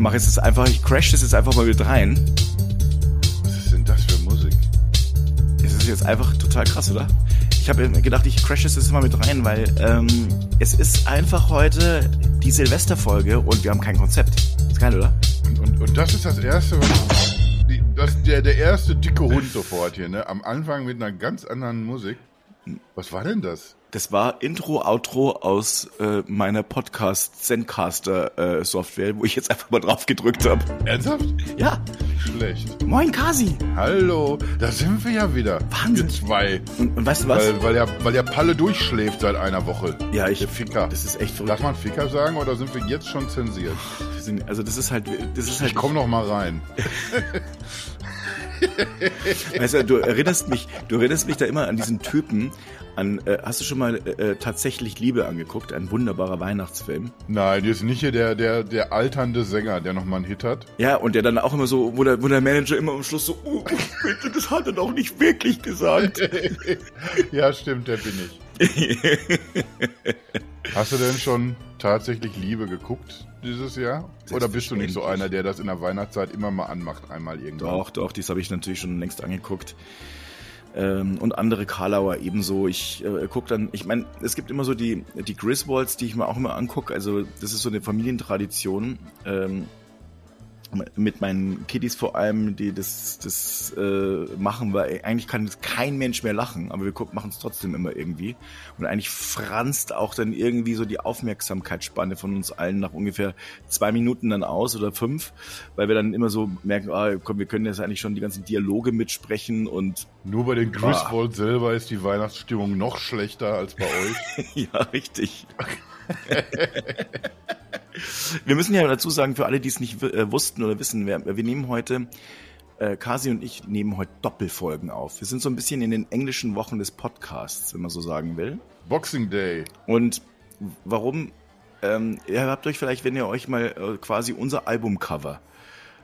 mache jetzt einfach, ich crash das jetzt einfach mal mit rein. Was ist denn das für Musik? Es ist jetzt einfach total krass, oder? Ich habe gedacht, ich crash es jetzt mal mit rein, weil ähm, es ist einfach heute die Silvesterfolge und wir haben kein Konzept. Ist geil, oder? Und, und, und das ist das erste, was. Die, das, der, der erste dicke Hund sofort hier, ne? Am Anfang mit einer ganz anderen Musik. Was war denn das? Das war Intro, Outro aus äh, meiner Podcast Zencaster äh, Software, wo ich jetzt einfach mal drauf gedrückt habe. Ernsthaft? Ja. Schlecht. Moin Kasi. Hallo, da sind wir ja wieder. Wahnsinn. Wir zwei. Und, und weißt du was? Weil, weil, der, weil der Palle durchschläft seit einer Woche. ja, ich. Der Ficker. Das ist echt Darf verrückt. man Ficker sagen oder sind wir jetzt schon zensiert? Sind- Also das ist halt, das ist halt. Ich komm noch mal rein. Weißt du, du erinnerst mich, du erinnerst mich da immer an diesen Typen. An, äh, hast du schon mal äh, tatsächlich Liebe angeguckt? Ein wunderbarer Weihnachtsfilm. Nein, jetzt nicht hier der, der, der alternde Sänger, der noch mal einen Hit hat. Ja, und der dann auch immer so, wo der, wo der Manager immer am Schluss so, oh, bitte, das hat er doch nicht wirklich gesagt. ja, stimmt, der bin ich. Hast du denn schon tatsächlich Liebe geguckt dieses Jahr? Oder bist du nicht so einer, der das in der Weihnachtszeit immer mal anmacht, einmal irgendwann? Doch, doch, dies habe ich natürlich schon längst angeguckt. Ähm, und andere Karlauer ebenso. Ich äh, gucke dann, ich meine, es gibt immer so die, die Griswolds, die ich mir auch immer angucke. Also das ist so eine Familientradition. Ähm, mit meinen Kiddies vor allem, die das, das äh, machen, weil eigentlich kann das kein Mensch mehr lachen, aber wir machen es trotzdem immer irgendwie. Und eigentlich franzt auch dann irgendwie so die Aufmerksamkeitsspanne von uns allen nach ungefähr zwei Minuten dann aus oder fünf, weil wir dann immer so merken, ah, komm, wir können jetzt eigentlich schon die ganzen Dialoge mitsprechen und Nur bei den Griswold selber ist die Weihnachtsstimmung noch schlechter als bei euch. ja, richtig. wir müssen ja dazu sagen, für alle, die es nicht äh, wussten oder wissen, wir, wir nehmen heute, äh, Kasi und ich nehmen heute Doppelfolgen auf. Wir sind so ein bisschen in den englischen Wochen des Podcasts, wenn man so sagen will. Boxing Day. Und warum? Ähm, ihr habt euch vielleicht, wenn ihr euch mal äh, quasi unser Albumcover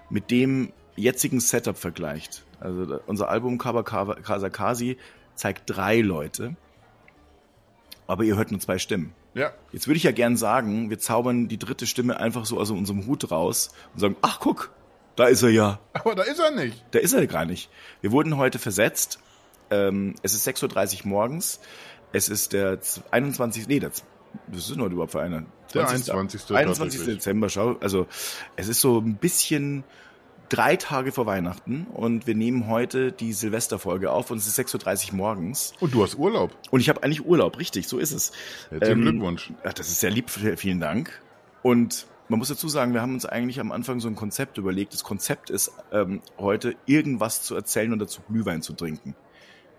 mit dem jetzigen Setup vergleicht. Also unser Albumcover Cover- Casa Kasi zeigt drei Leute, aber ihr hört nur zwei Stimmen. Ja, Jetzt würde ich ja gern sagen, wir zaubern die dritte Stimme einfach so aus unserem Hut raus und sagen, ach guck, da ist er ja. aber da ist er nicht. Da ist er gar nicht. Wir wurden heute versetzt. Ähm, es ist 6.30 Uhr morgens. Es ist der z- 21. Nee, das, das ist noch überhaupt für einer. Der 21. 21. tatsächlich. Dezember, schau. Also es ist so ein bisschen drei Tage vor Weihnachten und wir nehmen heute die Silvesterfolge auf und es ist 6.30 Uhr morgens. Und du hast Urlaub. Und ich habe eigentlich Urlaub, richtig, so ist es. Herzlichen Ähm, Glückwunsch. Ach, das ist sehr lieb, vielen Dank. Und man muss dazu sagen, wir haben uns eigentlich am Anfang so ein Konzept überlegt. Das Konzept ist, ähm, heute irgendwas zu erzählen und dazu Glühwein zu trinken.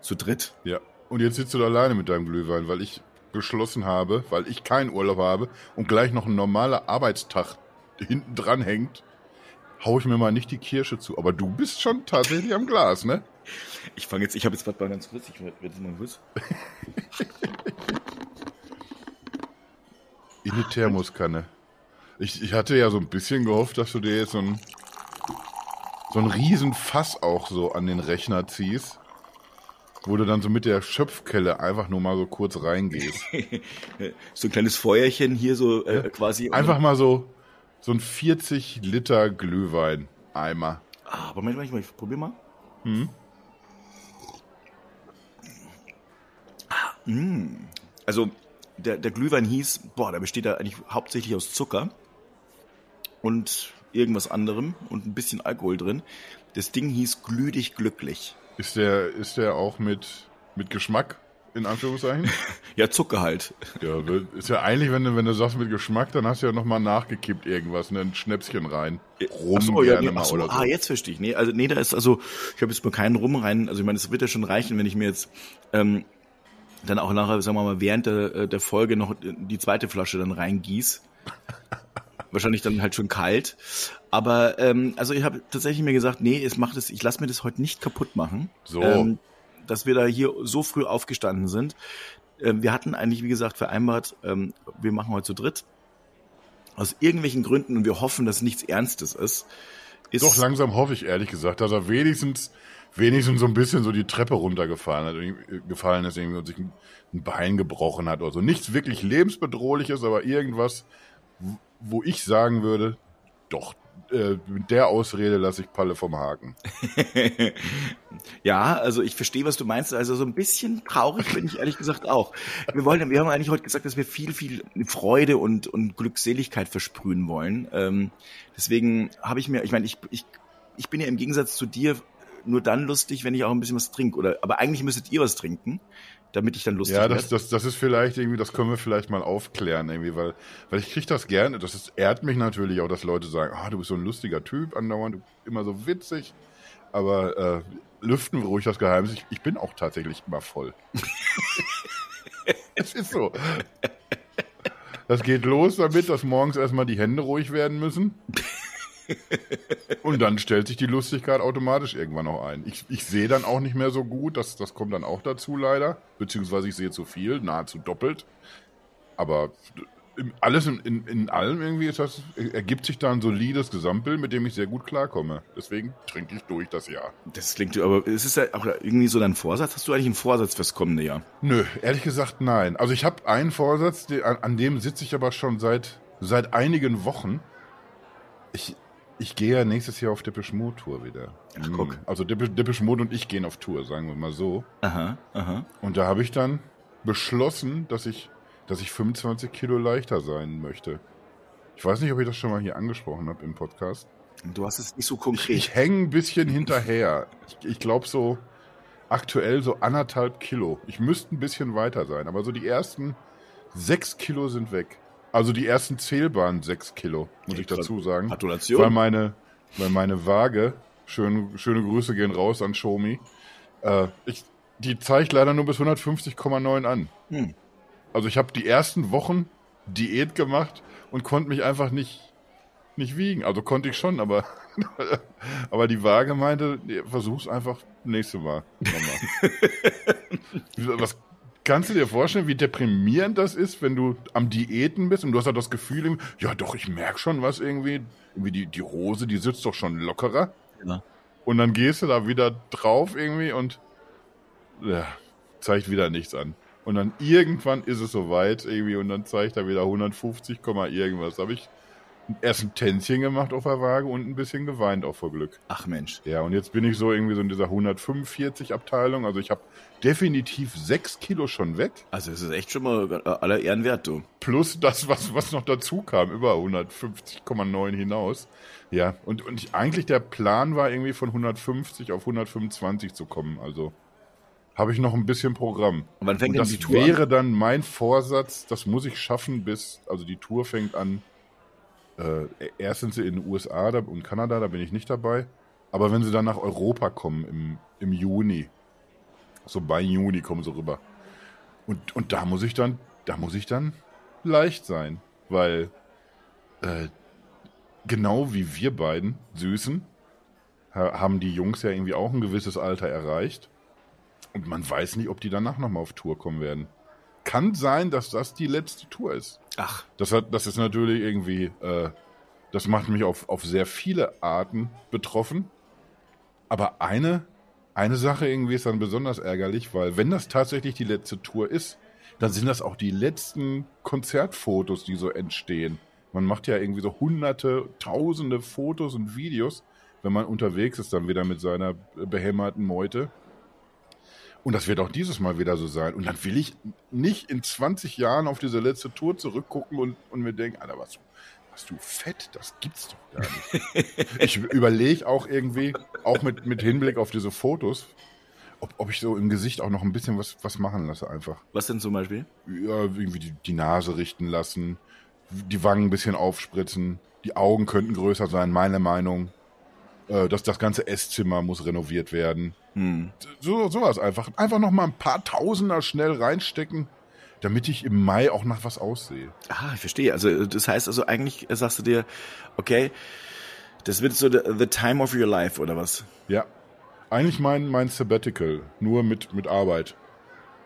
Zu dritt. Ja. Und jetzt sitzt du da alleine mit deinem Glühwein, weil ich beschlossen habe, weil ich keinen Urlaub habe und gleich noch ein normaler Arbeitstag hinten dran hängt, hau ich mir mal nicht die Kirsche zu. Aber du bist schon tatsächlich am Glas, ne? Ich fange jetzt, ich habe jetzt warte mal ganz kurz, ich werde jetzt mal kurz. In die Thermoskanne. Ich, ich hatte ja so ein bisschen gehofft, dass du dir jetzt so ein, so ein Riesenfass auch so an den Rechner ziehst, wo du dann so mit der Schöpfkelle einfach nur mal so kurz reingehst. So ein kleines Feuerchen hier so äh, quasi. Einfach mal so, so ein 40 Liter Glühwein-Eimer. Ah, aber manchmal, ich probier mal. Ah, mm. Also der, der Glühwein hieß, boah, der besteht da eigentlich hauptsächlich aus Zucker und irgendwas anderem und ein bisschen Alkohol drin. Das Ding hieß Glüh dich glücklich. Ist der, ist der auch mit, mit Geschmack, in Anführungszeichen? Ja, Zucker halt. ja, ist ja eigentlich, wenn du, wenn du sagst mit Geschmack, dann hast du ja nochmal nachgekippt irgendwas, ne, ein Schnäpschen rein. Rum so, ja, nee, mal ach so, oder so. ah, jetzt verstehe ich. Nee, also nee, da ist also, ich habe jetzt mal keinen Rum rein. Also ich meine, es wird ja schon reichen, wenn ich mir jetzt ähm, dann auch nachher, sagen wir mal, während der, äh, der Folge noch die zweite Flasche dann reingieß. Wahrscheinlich dann halt schon kalt. Aber ähm, also ich habe tatsächlich mir gesagt, nee, es macht es, ich lasse mir das heute nicht kaputt machen. So. Ähm, dass wir da hier so früh aufgestanden sind. Ähm, wir hatten eigentlich, wie gesagt, vereinbart, ähm, wir machen heute zu dritt. Aus irgendwelchen Gründen und wir hoffen, dass nichts Ernstes ist. ist Doch langsam hoffe ich ehrlich gesagt, dass er wenigstens, wenigstens so ein bisschen so die Treppe runtergefallen hat, irgendwie- gefallen ist irgendwie und sich ein ein Bein gebrochen hat oder so. Nichts wirklich lebensbedrohliches, aber irgendwas, wo ich sagen würde, doch, äh, mit der Ausrede lasse ich Palle vom Haken. ja, also ich verstehe, was du meinst. Also so ein bisschen traurig bin ich ehrlich gesagt auch. Wir wollen, wir haben eigentlich heute gesagt, dass wir viel, viel Freude und, und Glückseligkeit versprühen wollen. Ähm, deswegen habe ich mir, ich meine, ich, ich, ich bin ja im Gegensatz zu dir nur dann lustig, wenn ich auch ein bisschen was trinke. Oder, aber eigentlich müsstet ihr was trinken damit ich dann lustig Ja, das, das, das ist vielleicht irgendwie, das können wir vielleicht mal aufklären, irgendwie, weil, weil ich kriege das gerne, das ist, ehrt mich natürlich auch, dass Leute sagen, ah, du bist so ein lustiger Typ, andauernd, immer so witzig, aber äh, lüften wir ruhig das Geheimnis, ich, ich bin auch tatsächlich immer voll. es ist so. Das geht los damit, dass morgens erstmal die Hände ruhig werden müssen. Und dann stellt sich die Lustigkeit automatisch irgendwann noch ein. Ich, ich sehe dann auch nicht mehr so gut, das, das kommt dann auch dazu leider. Beziehungsweise ich sehe zu viel, nahezu doppelt. Aber alles in, in, in allem irgendwie ist das, ergibt sich da ein solides Gesamtbild, mit dem ich sehr gut klarkomme. Deswegen trinke ich durch das Jahr. Das klingt, aber ist es ja auch irgendwie so dein Vorsatz? Hast du eigentlich einen Vorsatz fürs kommende Jahr? Nö, ehrlich gesagt nein. Also ich habe einen Vorsatz, an, an dem sitze ich aber schon seit, seit einigen Wochen. Ich, ich gehe ja nächstes Jahr auf Depeche Mode Tour wieder. Ach, guck. Hm. Also Depeche, Depeche Mode und ich gehen auf Tour, sagen wir mal so. Aha, aha. Und da habe ich dann beschlossen, dass ich, dass ich 25 Kilo leichter sein möchte. Ich weiß nicht, ob ich das schon mal hier angesprochen habe im Podcast. Du hast es nicht so konkret. Ich, ich hänge ein bisschen hinterher. Ich, ich glaube so aktuell so anderthalb Kilo. Ich müsste ein bisschen weiter sein, aber so die ersten sechs Kilo sind weg. Also die ersten zählbaren sechs Kilo, muss ich dazu sagen. Gratulation. Weil meine, weil meine Waage, schön, schöne Grüße gehen raus an Xiaomi, äh, ich, die zeigt leider nur bis 150,9 an. Hm. Also ich habe die ersten Wochen Diät gemacht und konnte mich einfach nicht, nicht wiegen. Also konnte ich schon, aber, aber die Waage meinte, versuch's einfach nächste Mal. Was Kannst du dir vorstellen, wie deprimierend das ist, wenn du am Diäten bist und du hast halt das Gefühl, ja doch, ich merke schon was irgendwie, irgendwie die, die Hose, die sitzt doch schon lockerer. Ja. Und dann gehst du da wieder drauf irgendwie und ja, zeigt wieder nichts an. Und dann irgendwann ist es soweit irgendwie und dann zeigt er wieder 150, irgendwas. Da habe ich erst ein Tänzchen gemacht auf der Waage und ein bisschen geweint auch vor Glück. Ach Mensch. Ja, und jetzt bin ich so irgendwie so in dieser 145 Abteilung. Also ich habe definitiv sechs Kilo schon weg. Also es ist echt schon mal aller Ehren wert, du. Plus das, was, was noch dazu kam, über 150,9 hinaus. Ja, und, und ich, eigentlich der Plan war irgendwie von 150 auf 125 zu kommen. Also habe ich noch ein bisschen Programm. Und wann fängt und das die Tour wäre an? dann mein Vorsatz, das muss ich schaffen bis, also die Tour fängt an äh, erst sind sie in den USA und Kanada, da bin ich nicht dabei. Aber wenn sie dann nach Europa kommen im, im Juni, so bei Juni kommen sie rüber. Und, und da muss ich dann, da muss ich dann leicht sein, weil äh, genau wie wir beiden Süßen haben die Jungs ja irgendwie auch ein gewisses Alter erreicht. Und man weiß nicht, ob die danach nochmal auf Tour kommen werden kann sein, dass das die letzte Tour ist. Ach. Das, hat, das ist natürlich irgendwie, äh, das macht mich auf, auf sehr viele Arten betroffen. Aber eine, eine Sache irgendwie ist dann besonders ärgerlich, weil wenn das tatsächlich die letzte Tour ist, dann sind das auch die letzten Konzertfotos, die so entstehen. Man macht ja irgendwie so hunderte, tausende Fotos und Videos, wenn man unterwegs ist, dann wieder mit seiner behämmerten Meute. Und das wird auch dieses Mal wieder so sein. Und dann will ich nicht in 20 Jahren auf diese letzte Tour zurückgucken und, und mir denken, Alter, was, was du fett, das gibt's doch gar nicht. ich überlege auch irgendwie, auch mit, mit Hinblick auf diese Fotos, ob, ob ich so im Gesicht auch noch ein bisschen was, was machen lasse einfach. Was denn zum Beispiel? Ja, irgendwie die, die Nase richten lassen, die Wangen ein bisschen aufspritzen, die Augen könnten größer sein, meine Meinung. Äh, das, das ganze Esszimmer muss renoviert werden. Hm. So, sowas einfach. Einfach noch mal ein paar Tausender schnell reinstecken, damit ich im Mai auch nach was aussehe. Ah, ich verstehe. Also das heißt also eigentlich sagst du dir, okay, das wird so the, the time of your life oder was? Ja. Eigentlich mein, mein Sabbatical, nur mit, mit Arbeit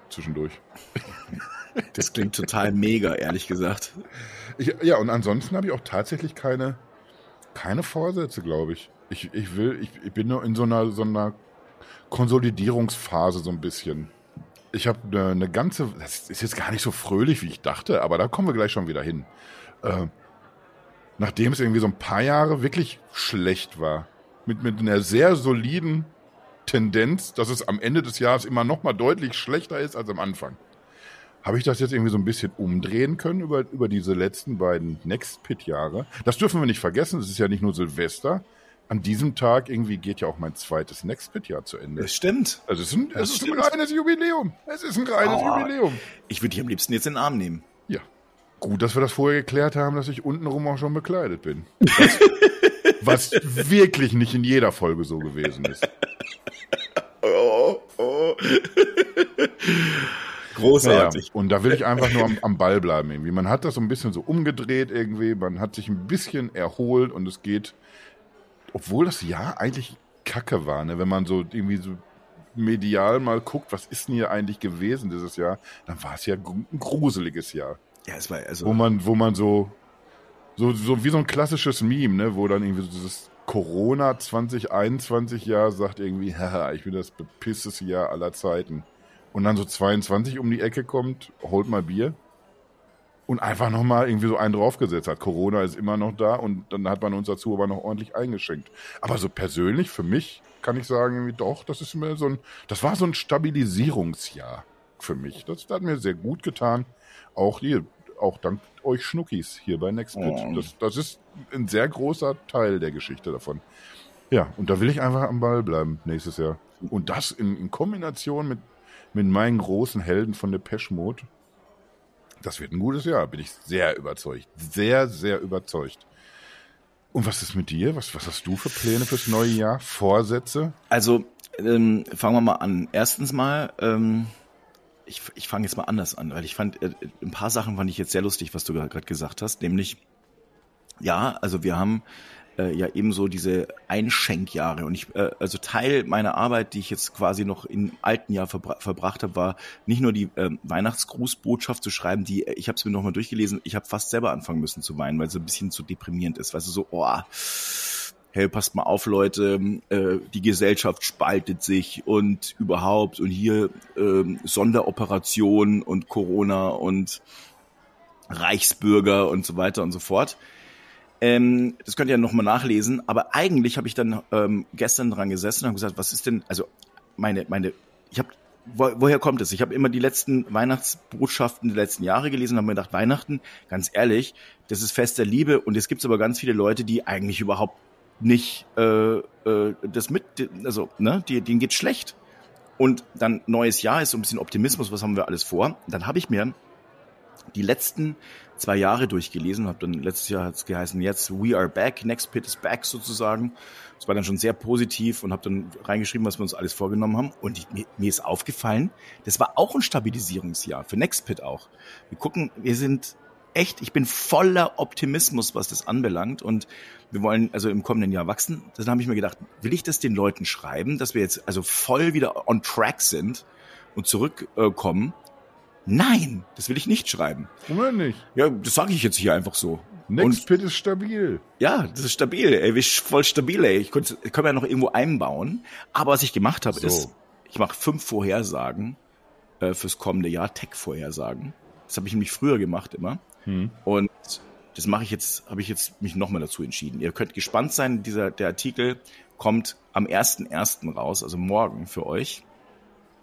zwischendurch. Das klingt total mega, ehrlich gesagt. Ich, ja, und ansonsten habe ich auch tatsächlich keine, keine Vorsätze, glaube ich. Ich, ich will, ich, ich bin nur in so einer, so einer Konsolidierungsphase so ein bisschen. Ich habe eine, eine, ganze, das ist jetzt gar nicht so fröhlich, wie ich dachte, aber da kommen wir gleich schon wieder hin. Äh, nachdem es irgendwie so ein paar Jahre wirklich schlecht war, mit, mit einer sehr soliden Tendenz, dass es am Ende des Jahres immer noch mal deutlich schlechter ist als am Anfang. Habe ich das jetzt irgendwie so ein bisschen umdrehen können über, über diese letzten beiden Next Pit Jahre? Das dürfen wir nicht vergessen. Es ist ja nicht nur Silvester. An diesem Tag irgendwie geht ja auch mein zweites Next Pit Jahr zu Ende. Das stimmt. Also es ist ein, es ist ein reines Jubiläum. Es ist ein reines Oh. Jubiläum. Ich würde dich am liebsten jetzt in den Arm nehmen. Ja. Gut, dass wir das vorher geklärt haben, dass ich untenrum auch schon bekleidet bin. Was, was wirklich nicht in jeder Folge so gewesen ist. Oh, oh. Großartig. und da will ich einfach nur am, am Ball bleiben irgendwie. Man hat das so ein bisschen so umgedreht irgendwie, man hat sich ein bisschen erholt und es geht, obwohl das Jahr eigentlich kacke war, ne? wenn man so irgendwie so medial mal guckt, was ist denn hier eigentlich gewesen dieses Jahr, dann war es ja ein gruseliges Jahr. Ja, es war also. wo man, wo man so, so, so wie so ein klassisches Meme, ne, wo dann irgendwie so dieses Corona 2021 Jahr sagt irgendwie, haha, ich bin das bepisstes Jahr aller Zeiten. Und dann so 22 um die Ecke kommt, holt mal Bier und einfach nochmal irgendwie so einen draufgesetzt hat. Corona ist immer noch da und dann hat man uns dazu aber noch ordentlich eingeschenkt. Aber so persönlich für mich kann ich sagen, irgendwie doch, das ist mir so ein, das war so ein Stabilisierungsjahr für mich. Das hat mir sehr gut getan. Auch hier, auch dank euch Schnuckis hier bei Nextbit. Oh. Das, das ist ein sehr großer Teil der Geschichte davon. Ja, und da will ich einfach am Ball bleiben nächstes Jahr. Und das in, in Kombination mit, mit meinen großen Helden von Depeche Mode. Das wird ein gutes Jahr, bin ich sehr überzeugt. Sehr, sehr überzeugt. Und was ist mit dir? Was, was hast du für Pläne fürs neue Jahr? Vorsätze? Also, ähm, fangen wir mal an. Erstens mal, ähm, ich, ich fange jetzt mal anders an, weil ich fand, äh, ein paar Sachen fand ich jetzt sehr lustig, was du gerade gesagt hast, nämlich, ja, also wir haben äh, ja ebenso diese Einschenkjahre und ich, äh, also Teil meiner Arbeit, die ich jetzt quasi noch im alten Jahr verbra verbracht habe, war nicht nur die ähm, Weihnachtsgrußbotschaft zu schreiben, die, ich habe es mir nochmal durchgelesen, ich habe fast selber anfangen müssen zu weinen, weil es ein bisschen zu deprimierend ist, weißt du, so, oh, hey, passt mal auf, Leute, äh, die Gesellschaft spaltet sich und überhaupt und hier ähm, Sonderoperation und Corona und Reichsbürger und so weiter und so fort. Ähm, das könnt ihr ja nochmal nachlesen, aber eigentlich habe ich dann ähm, gestern dran gesessen und habe gesagt, was ist denn, also meine, meine, ich habe, wo, woher kommt es? Ich habe immer die letzten Weihnachtsbotschaften der letzten Jahre gelesen und habe mir gedacht, Weihnachten, ganz ehrlich, das ist Fest der Liebe und es gibt aber ganz viele Leute, die eigentlich überhaupt nicht äh, äh, das mit, also ne, die, denen geht's schlecht. Und dann neues Jahr ist so ein bisschen Optimismus, was haben wir alles vor? Dann habe ich mir die letzten zwei Jahre durchgelesen, habe dann letztes Jahr hat es geheißen, jetzt we are back, next pit is back sozusagen. Das war dann schon sehr positiv und habe dann reingeschrieben, was wir uns alles vorgenommen haben. Und ich, mir, mir ist aufgefallen, das war auch ein Stabilisierungsjahr für Next Pit auch. Wir gucken, wir sind echt, ich bin voller Optimismus, was das anbelangt. Und wir wollen also im kommenden Jahr wachsen. Dann habe ich mir gedacht, will ich das den Leuten schreiben, dass wir jetzt also voll wieder on track sind und zurückkommen? Nein, das will ich nicht schreiben. Oder nicht? Ja, das sage ich jetzt hier einfach so. Next Pit ist stabil. Ja, das ist stabil, ey, wir sind voll stabil, ey. Ich könnte, ich könnte ja noch irgendwo einbauen. Aber was ich gemacht habe, So. ist, ich mache fünf Vorhersagen äh, fürs kommende Jahr, Tech-Vorhersagen. Das habe ich nämlich früher gemacht immer. Und das mache ich jetzt, habe ich jetzt mich nochmal dazu entschieden. Ihr könnt gespannt sein, dieser, der Artikel kommt am 1.1. raus, also morgen für euch.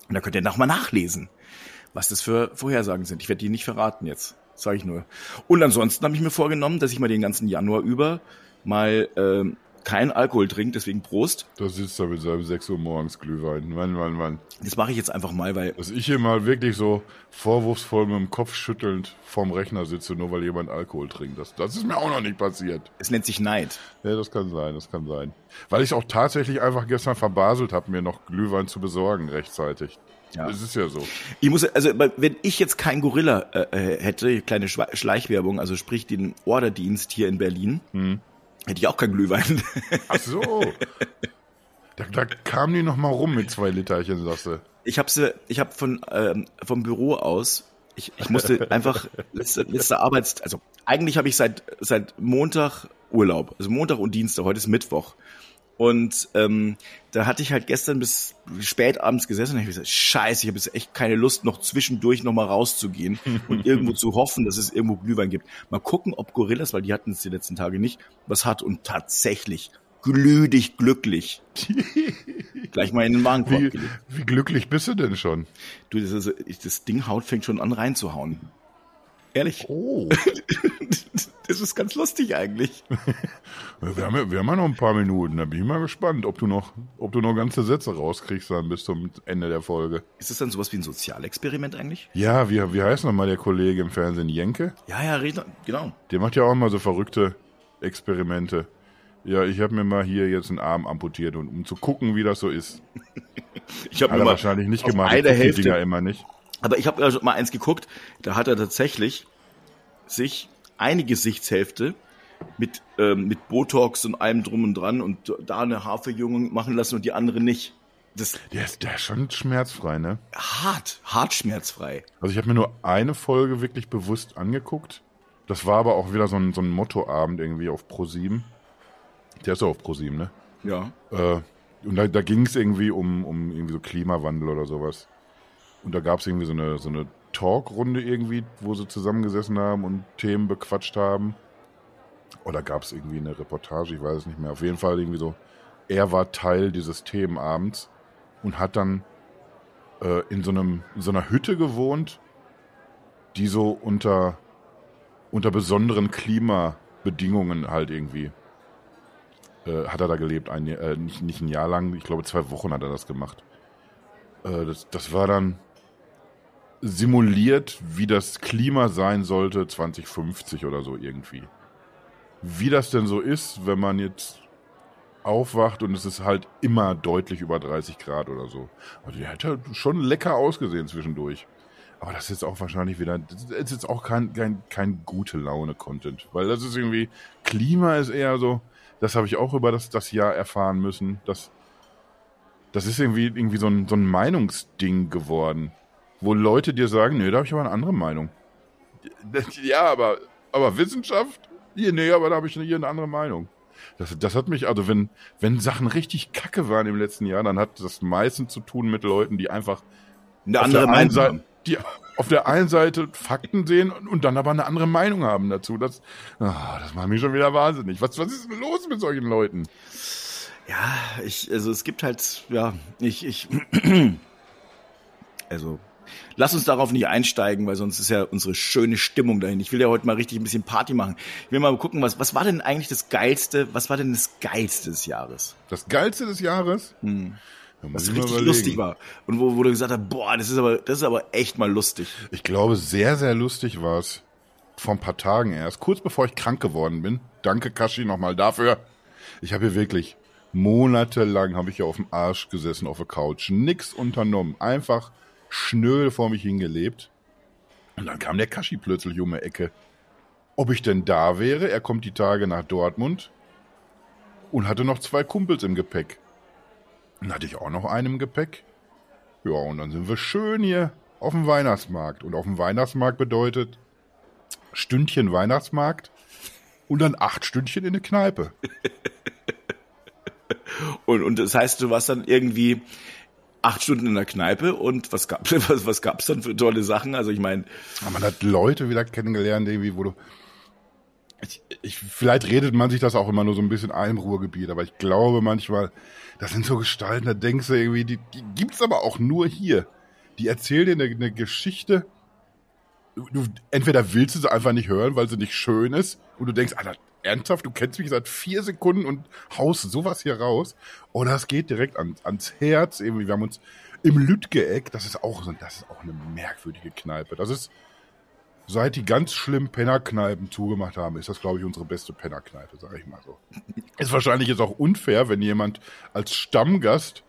Und da könnt ihr nochmal nachlesen, was das für Vorhersagen sind. Ich werde die nicht verraten jetzt, sage ich nur. Und ansonsten habe ich mir vorgenommen, dass ich mal den ganzen Januar über mal ähm, kein Alkohol trinke, deswegen Prost. Da sitzt er mit seinem 6 Uhr morgens Glühwein. Mann, Mann, Mann. Das mache ich jetzt einfach mal, weil Dass ich hier mal wirklich so vorwurfsvoll mit dem Kopf schüttelnd vorm Rechner sitze, nur weil jemand Alkohol trinkt. Das, das ist mir auch noch nicht passiert. es nennt sich Neid. Ja, das kann sein, das kann sein. Weil ich auch tatsächlich einfach gestern verbaselt habe, mir noch Glühwein zu besorgen rechtzeitig. Ja. Es ist ja so. Ich muss, also wenn ich jetzt kein Gorilla äh, äh, hätte, kleine Schleichwerbung, also sprich den Orderdienst hier in Berlin, hätte ich auch kein Glühwein. Ach so. da, da kam die noch mal rum mit zwei Literchen, sagst du. Ich habe sie, ich habe von ähm, vom Büro aus, ich, ich musste einfach letzte, letzte Arbeits, also eigentlich habe ich seit seit Montag Urlaub, also Montag und Dienstag, heute ist Mittwoch. Und ähm, da hatte ich halt gestern bis spät abends gesessen und ich gesagt, scheiße, ich habe jetzt echt keine Lust, noch zwischendurch nochmal rauszugehen und irgendwo zu hoffen, dass es irgendwo Glühwein gibt. Mal gucken, ob Gorillas, weil die hatten es die letzten Tage nicht, was hat. Und tatsächlich, glüh dich glücklich. Gleich mal in den Warenkorb Wie, wie glücklich bist du denn schon? Du, das, ist, das Ding haut fängt schon an reinzuhauen. Ehrlich. Oh. Das ist ganz lustig eigentlich. Wir haben, ja, wir haben ja noch ein paar Minuten. Da bin ich mal gespannt, ob du noch, ob du noch ganze Sätze rauskriegst dann bis zum Ende der Folge. Ist das dann sowas wie ein Sozialexperiment eigentlich? Ja, wie, wie heißt nochmal der Kollege im Fernsehen? Jenke? Ja, ja, genau. Der macht ja auch mal so verrückte Experimente. Ja, ich habe mir mal hier jetzt einen Arm amputiert, und, um zu gucken, wie das so ist. Ich habe Hat mir mal wahrscheinlich nicht gemacht. eine guck die Hälfte. Dinger immer nicht. Aber ich habe mal eins geguckt, da hat er tatsächlich sich eine Gesichtshälfte mit, ähm, mit Botox und allem drum und dran und da eine Haarverjüngung machen lassen und die andere nicht. Das Der ist, der ist schon schmerzfrei, ne? hart, hart schmerzfrei. Also ich habe mir nur eine Folge wirklich bewusst angeguckt. Das war aber auch wieder so ein, so ein Mottoabend irgendwie auf Pro7. Der ist ja auf Pro7, ne? Ja. Äh, und da, da ging es irgendwie um, um irgendwie so Klimawandel oder sowas. Und da gab es irgendwie so eine, so eine Talkrunde irgendwie, wo sie zusammengesessen haben und Themen bequatscht haben. Oder gab es irgendwie eine Reportage, ich weiß es nicht mehr. Auf jeden Fall irgendwie so, er war Teil dieses Themenabends und hat dann äh, in, so einem, in so einer Hütte gewohnt, die so unter, unter besonderen Klimabedingungen halt irgendwie äh, hat er da gelebt, ein, äh, nicht, nicht ein Jahr lang, ich glaube zwei Wochen hat er das gemacht. Äh, das, das war dann simuliert, wie das Klima sein sollte 2050 oder so irgendwie. Wie das denn so ist, wenn man jetzt aufwacht und es ist halt immer deutlich über 30 Grad oder so. Also der hat ja schon lecker ausgesehen zwischendurch. Aber das ist jetzt auch wahrscheinlich wieder, das ist jetzt auch kein, kein, kein gute Laune-Content. Weil das ist irgendwie, Klima ist eher so, das habe ich auch über das, das Jahr erfahren müssen. Das, das ist irgendwie, irgendwie so ein, so ein Meinungsding geworden. Wo Leute dir sagen, nee, da habe ich aber eine andere Meinung. Ja, aber, aber Wissenschaft? Hier, nee, aber da habe ich hier eine andere Meinung. Das, das hat mich, also wenn, wenn Sachen richtig kacke waren im letzten Jahr, dann hat das meistens zu tun mit Leuten, die einfach Eine andere Meinung. Seite, haben. die auf der einen Seite Fakten sehen und, und dann aber eine andere Meinung haben dazu. Das, ah, das macht mich schon wieder wahnsinnig. Was, was ist denn los mit solchen Leuten? Ja, ich, also es gibt halt, ja, ich, ich, also lass uns darauf nicht einsteigen, weil sonst ist ja unsere schöne Stimmung dahin. Ich will ja heute mal richtig ein bisschen Party machen. Ich will mal gucken, was, was war denn eigentlich das Geilste, was war denn das Geilste des Jahres? Das Geilste des Jahres? Hm. Was richtig überlegen. lustig war. Und wo, wo du gesagt hast, boah, das ist aber, das ist aber echt mal lustig. Ich glaube, sehr, sehr lustig war es vor ein paar Tagen erst, kurz bevor ich krank geworden bin. Danke, Kashi, nochmal dafür. Ich habe hier wirklich monatelang habe ich hier auf dem Arsch gesessen auf der Couch, nix unternommen, einfach schnöde vor mich hingelebt. Und dann kam der Kashi plötzlich um die Ecke. Ob ich denn da wäre? Er kommt die Tage nach Dortmund und hatte noch zwei Kumpels im Gepäck. Dann hatte ich auch noch einen im Gepäck. Ja, und dann sind wir schön hier auf dem Weihnachtsmarkt. Und auf dem Weihnachtsmarkt bedeutet Stündchen Weihnachtsmarkt und dann acht Stündchen in eine Kneipe. Und, und das heißt, du warst dann irgendwie acht Stunden in der Kneipe und was gab was, was gab's dann für tolle Sachen? Also ich meine, man hat Leute wieder kennengelernt, irgendwie, wo du. Ich, ich, vielleicht redet man sich das auch immer nur so ein bisschen ein im Ruhrgebiet, aber ich glaube manchmal, das sind so Gestalten, da denkst du irgendwie, die, die gibt's aber auch nur hier. Die erzählen dir eine, eine Geschichte. Du, entweder willst du sie einfach nicht hören, weil sie nicht schön ist, und du denkst, Alter, ernsthaft, du kennst mich seit vier Sekunden und haust sowas hier raus. Oder es geht direkt an, ans Herz. Irgendwie, wir haben uns im Lütgeeck, das ist auch so, das ist auch eine merkwürdige Kneipe. Das ist, seit die ganz schlimm Pennerkneipen zugemacht haben, ist das, glaube ich, unsere beste Pennerkneipe, sage ich mal so. Ist wahrscheinlich jetzt auch unfair, wenn jemand als Stammgast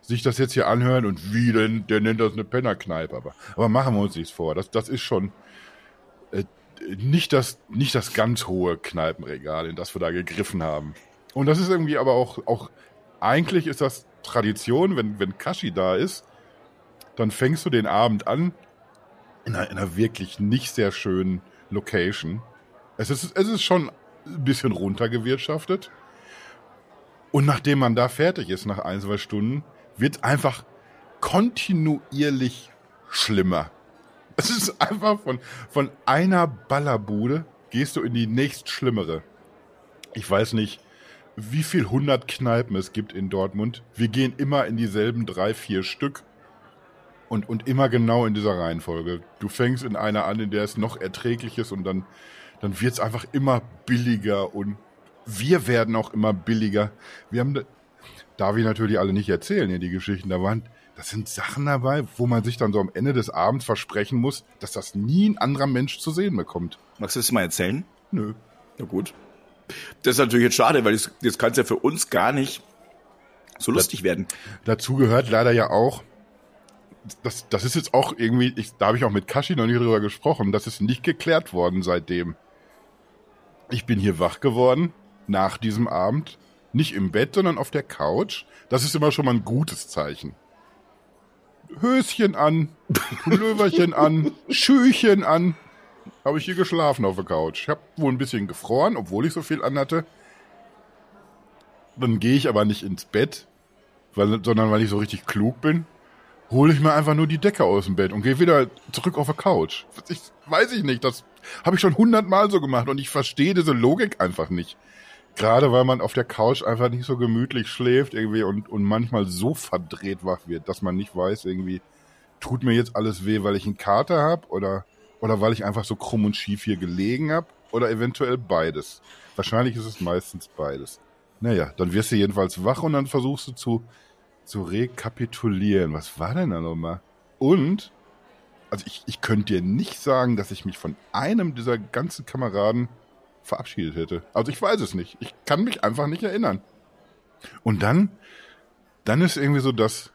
sich das jetzt hier anhört und wie denn, der nennt das eine Pennerkneipe. Aber, aber machen wir uns nichts vor. Das, das ist schon äh, nicht, das, nicht das ganz hohe Kneipenregal, in das wir da gegriffen haben. Und das ist irgendwie aber auch, auch eigentlich ist das Tradition, wenn, wenn Kashi da ist, dann fängst du den Abend an in einer, in einer wirklich nicht sehr schönen Location. Es ist, es ist schon ein bisschen runtergewirtschaftet. Und nachdem man da fertig ist, nach ein, zwei Stunden, wird einfach kontinuierlich schlimmer. Es ist einfach von, von einer Ballerbude gehst du in die nächst schlimmere. Ich weiß nicht, wie viel hundert Kneipen es gibt in Dortmund. Wir gehen immer in dieselben drei, vier Stück. Und, und immer genau in dieser Reihenfolge. Du fängst in einer an, in der es noch erträglich ist und dann, dann wird es einfach immer billiger und wir werden auch immer billiger. Wir haben, darf ich natürlich alle nicht erzählen hier, die Geschichten. Da waren, das sind Sachen dabei, wo man sich dann so am Ende des Abends versprechen muss, dass das nie ein anderer Mensch zu sehen bekommt. Magst du das mal erzählen? Nö. Na gut. Das ist natürlich jetzt schade, weil das, das kann es ja für uns gar nicht so lustig werden. Dazu gehört leider ja auch, das, das ist jetzt auch irgendwie, ich, da habe ich auch mit Kashi noch nicht drüber gesprochen, das ist nicht geklärt worden seitdem. Ich bin hier wach geworden nach diesem Abend, nicht im Bett, sondern auf der Couch. Das ist immer schon mal ein gutes Zeichen. Höschen an, Löwerchen an, Schüchen an. Habe ich hier geschlafen auf der Couch. Ich habe wohl ein bisschen gefroren, obwohl ich so viel anhatte. Dann gehe ich aber nicht ins Bett, weil, sondern weil ich so richtig klug bin hole ich mir einfach nur die Decke aus dem Bett und gehe wieder zurück auf die Couch. Ich, weiß ich nicht, das habe ich schon hundertmal so gemacht und ich verstehe diese Logik einfach nicht. Gerade weil man auf der Couch einfach nicht so gemütlich schläft irgendwie und, und manchmal so verdreht wach wird, dass man nicht weiß, irgendwie, tut mir jetzt alles weh, weil ich einen Kater habe oder, oder weil ich einfach so krumm und schief hier gelegen habe oder eventuell beides. Wahrscheinlich ist es meistens beides. Naja, dann wirst du jedenfalls wach und dann versuchst du zu zu rekapitulieren. Was war denn da nochmal? Und, also ich, ich könnte dir nicht sagen, dass ich mich von einem dieser ganzen Kameraden verabschiedet hätte. Also ich weiß es nicht. Ich kann mich einfach nicht erinnern. Und dann, dann ist irgendwie so das,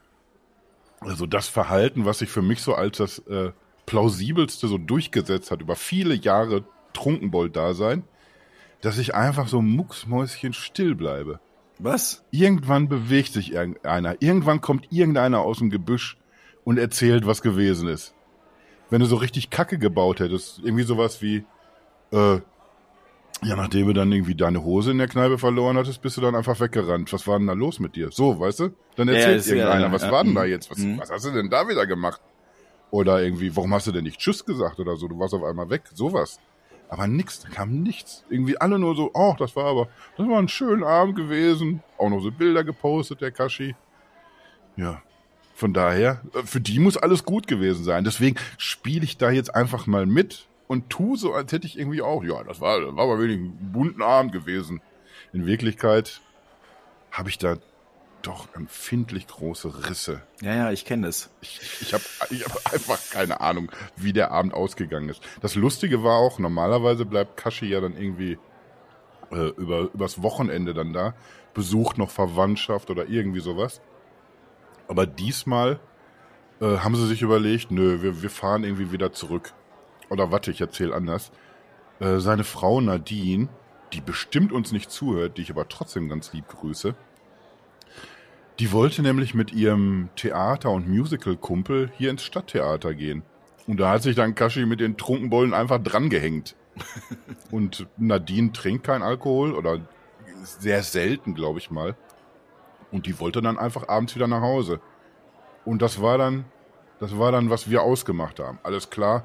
also das Verhalten, was sich für mich so als das äh, plausibelste so durchgesetzt hat über viele Jahre Trunkenbold-Dasein, dass ich einfach so mucksmäuschen still bleibe. Was? Irgendwann bewegt sich irgendeiner. Irgendwann kommt irgendeiner aus dem Gebüsch und erzählt, was gewesen ist. Wenn du so richtig Kacke gebaut hättest, irgendwie sowas wie, äh, ja, nachdem du dann irgendwie deine Hose in der Kneipe verloren hattest, bist du dann einfach weggerannt. Was war denn da los mit dir? So, weißt du? Dann erzählt ja, irgendeiner, ja, was ja, war denn da jetzt? Was, mhm. was hast du denn da wieder gemacht? Oder irgendwie, warum hast du denn nicht Tschüss gesagt oder so? Du warst auf einmal weg. Sowas. Aber nichts, da kam nichts. Irgendwie alle nur so, oh, das war aber, das war ein schöner Abend gewesen. Auch noch so Bilder gepostet, der Kashi. Ja, von daher, äh, für die muss alles gut gewesen sein. Deswegen spiele ich da jetzt einfach mal mit und tu so, als hätte ich irgendwie auch, ja, das war, das war aber wenig ein bunten Abend gewesen. In Wirklichkeit habe ich da doch empfindlich große Risse. Ja, ja, ich kenne das. Ich, ich habe ich hab einfach keine Ahnung, wie der Abend ausgegangen ist. Das Lustige war auch, normalerweise bleibt Kashi ja dann irgendwie äh, über, übers Wochenende dann da, besucht noch Verwandtschaft oder irgendwie sowas. Aber diesmal äh, haben sie sich überlegt, nö, wir, wir fahren irgendwie wieder zurück. Oder warte, ich erzähle anders. Äh, seine Frau Nadine, die bestimmt uns nicht zuhört, die ich aber trotzdem ganz lieb grüße, die wollte nämlich mit ihrem Theater- und Musical-Kumpel hier ins Stadttheater gehen. Und da hat sich dann Kashi mit den Trunkenbollen einfach drangehängt. und Nadine trinkt kein Alkohol oder sehr selten, glaube ich mal. Und die wollte dann einfach abends wieder nach Hause. Und das war dann, das war dann, was wir ausgemacht haben. Alles klar.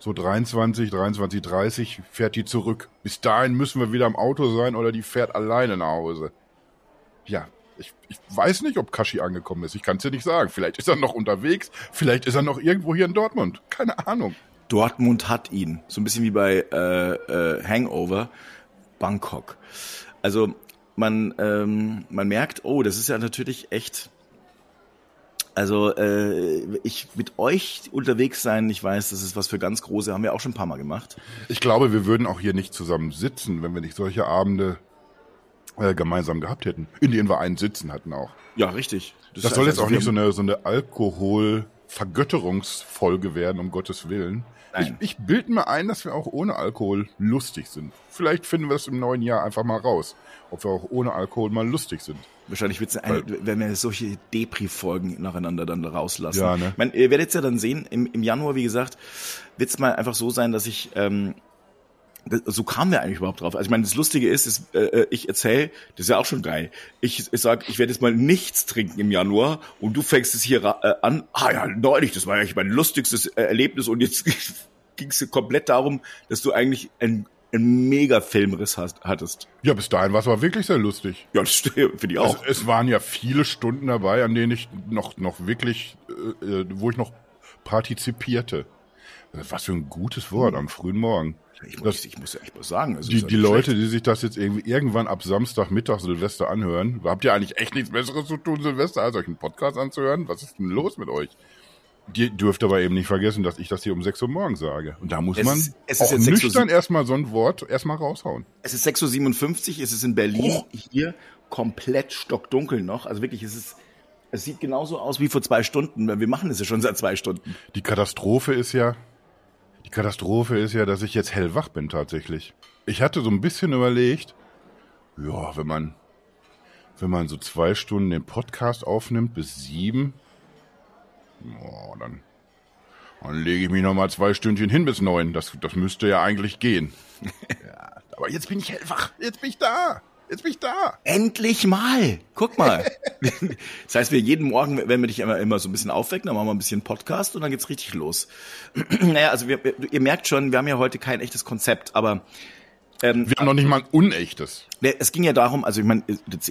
So 23, 23, 30 fährt die zurück. Bis dahin müssen wir wieder im Auto sein oder die fährt alleine nach Hause. Ja, ich, ich weiß nicht, ob Kashi angekommen ist. Ich kann es dir nicht sagen. Vielleicht ist er noch unterwegs. Vielleicht ist er noch irgendwo hier in Dortmund. Keine Ahnung. Dortmund hat ihn. So ein bisschen wie bei äh, äh, Hangover. Bangkok. Also man, ähm, man merkt, oh, das ist ja natürlich echt also äh, ich mit euch unterwegs sein, ich weiß, das ist was für ganz große, haben wir auch schon ein paar Mal gemacht. Ich glaube, wir würden auch hier nicht zusammen sitzen, wenn wir nicht solche Abende äh, gemeinsam gehabt hätten. In denen wir einen sitzen hatten auch. Ja, richtig. Das, das soll jetzt also auch nicht so eine, so eine Alkohol-Vergötterungsfolge werden, um Gottes Willen. Nein. Ich, ich bilde mir ein, dass wir auch ohne Alkohol lustig sind. Vielleicht finden wir es im neuen Jahr einfach mal raus, ob wir auch ohne Alkohol mal lustig sind. Wahrscheinlich wird's eine, wenn wir solche Depri-Folgen nacheinander dann rauslassen. Ja, ne? Ich meine, ihr werdet ja dann sehen, im, im Januar, wie gesagt, wird's mal einfach so sein, dass ich ähm, das, so kamen wir eigentlich überhaupt drauf. Also ich meine, das Lustige ist, ist äh, ich erzähle, das ist ja auch schon geil. Ich, ich sag, ich werde jetzt mal nichts trinken im Januar und du fängst es hier äh, an. Ah ja, neulich, das war eigentlich mein lustigstes äh, Erlebnis und jetzt ging es komplett darum, dass du eigentlich ein einen mega Filmriss hast, hattest. Ja, bis dahin war es aber wirklich sehr lustig. Ja, das finde ich auch. Es, es, waren ja viele Stunden dabei, an denen ich noch, noch wirklich, äh, äh wo ich noch partizipierte. Was für ein gutes Wort am frühen Morgen. Ich, muss, das, ich muss ja echt mal sagen. Also die die Leute, die sich das jetzt irgendwie irgendwann ab Samstagmittag Silvester anhören, habt ihr eigentlich echt nichts Besseres zu tun, Silvester, als euch einen Podcast anzuhören? Was ist denn los mit euch? Die dürft aber eben nicht vergessen, dass ich das hier um 6 Uhr morgens sage. Und da muss es man ist, es auch nüchtern erstmal so ein Wort erstmal raushauen. Es ist 6.57 Uhr, es ist in Berlin oh. hier komplett stockdunkel noch. Also wirklich, es ist, es sieht genauso aus wie vor zwei Stunden. Wir machen es ja schon seit zwei Stunden. Die Katastrophe ist ja, die Katastrophe ist ja, dass ich jetzt hellwach bin tatsächlich. Ich hatte so ein bisschen überlegt, ja, wenn man, wenn man so zwei Stunden den Podcast aufnimmt bis sieben, oh, dann, dann lege ich mich noch mal zwei Stündchen hin bis neun. Das, das müsste ja eigentlich gehen. ja, aber jetzt bin ich hellwach. Jetzt bin ich da. Jetzt bin ich da. Endlich mal. Guck mal. das heißt, wir jeden Morgen, wenn wir dich immer, immer so ein bisschen aufwecken, dann machen wir ein bisschen Podcast und dann geht's richtig los. naja, also wir, ihr merkt schon, wir haben ja heute kein echtes Konzept, aber ähm, wir haben noch nicht mal ein unechtes. Ne, es ging ja darum, also ich meine,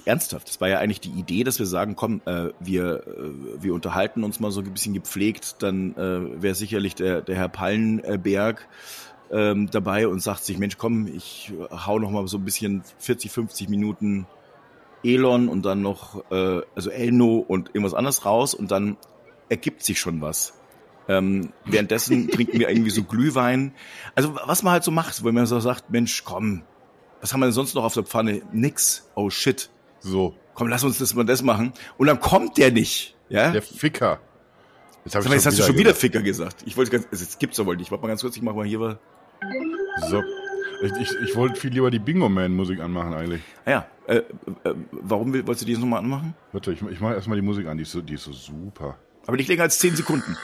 ernsthaft, das war ja eigentlich die Idee, dass wir sagen, komm, äh, wir, äh, wir unterhalten uns mal so ein bisschen gepflegt, dann äh, wäre sicherlich der, der Herr Pallenberg ähm, dabei und sagt sich, Mensch, komm, ich hau noch mal so ein bisschen 40, 50 Minuten Elon und dann noch, äh, also Elno und irgendwas anderes raus und dann ergibt sich schon was. Ähm, währenddessen trinken wir irgendwie so Glühwein. Also was man halt so macht, wenn man so sagt, Mensch, komm, was haben wir denn sonst noch auf der Pfanne? Nix. Oh shit. So. Komm, lass uns das mal das machen. Und dann kommt der nicht. Ja? Der Ficker. Jetzt, hab ich jetzt hast du schon wieder Ficker gesagt. Ich wollte ganz, es gibt's doch wohl nicht. Warte mal ganz kurz, ich mach mal hier was. So. Ich, ich, ich wollte viel lieber die Bingo Man Musik anmachen eigentlich. Ah ja, äh, äh, warum wolltest du die jetzt nochmal anmachen? Warte, ich, ich mache erstmal die Musik an, die ist, so, die ist so super. Aber nicht länger als 10 Sekunden.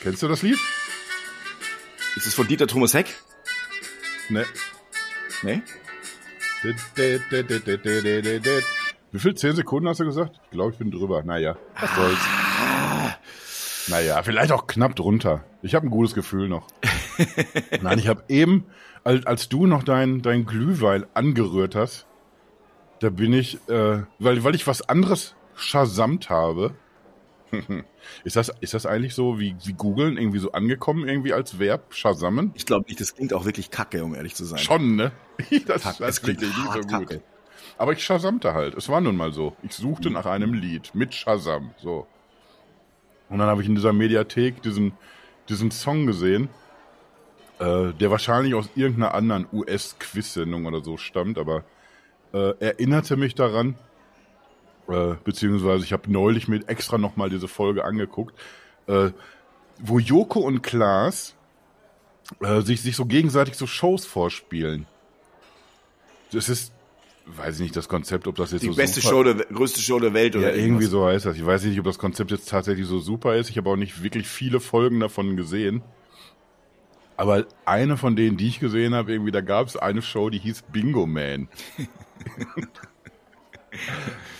Kennst du das Lied? Ist es von Dieter Thomas Heck? Ne. Ne? Wie viel? 10 Sekunden hast du gesagt? Ich glaube, ich bin drüber. Naja, was soll's. Ah. Naja, vielleicht auch knapp drunter. Ich habe ein gutes Gefühl noch. Nein, ich habe eben, als, als du noch dein, dein Glühwein angerührt hast, da bin ich, äh, weil, weil ich was anderes schasamt habe. ist, das, ist das eigentlich so wie, wie googeln, irgendwie so angekommen, irgendwie als Verb, schasammen? Ich glaube nicht, das klingt auch wirklich kacke, um ehrlich zu sein. Schon, ne? das, das, das klingt, nicht so gut. Kacke. Aber ich schasamte halt. Es war nun mal so. Ich suchte nach einem Lied mit Shazam. So. Und dann habe ich in dieser Mediathek diesen, diesen Song gesehen, äh, der wahrscheinlich aus irgendeiner anderen US-Quiz-Sendung oder so stammt, aber äh, erinnerte mich daran, äh, beziehungsweise ich habe neulich mit extra nochmal diese Folge angeguckt, äh, wo Joko und Klaas äh, sich, sich so gegenseitig so Shows vorspielen. Das ist weiß ich nicht, das Konzept, ob das jetzt die so beste super, Show der größte Show der Welt oder ja, irgendwie so heißt das. Ich weiß nicht, ob das Konzept jetzt tatsächlich so super ist. Ich habe auch nicht wirklich viele Folgen davon gesehen. Aber eine von denen, die ich gesehen habe, irgendwie, da gab es eine Show, die hieß Bingo Man.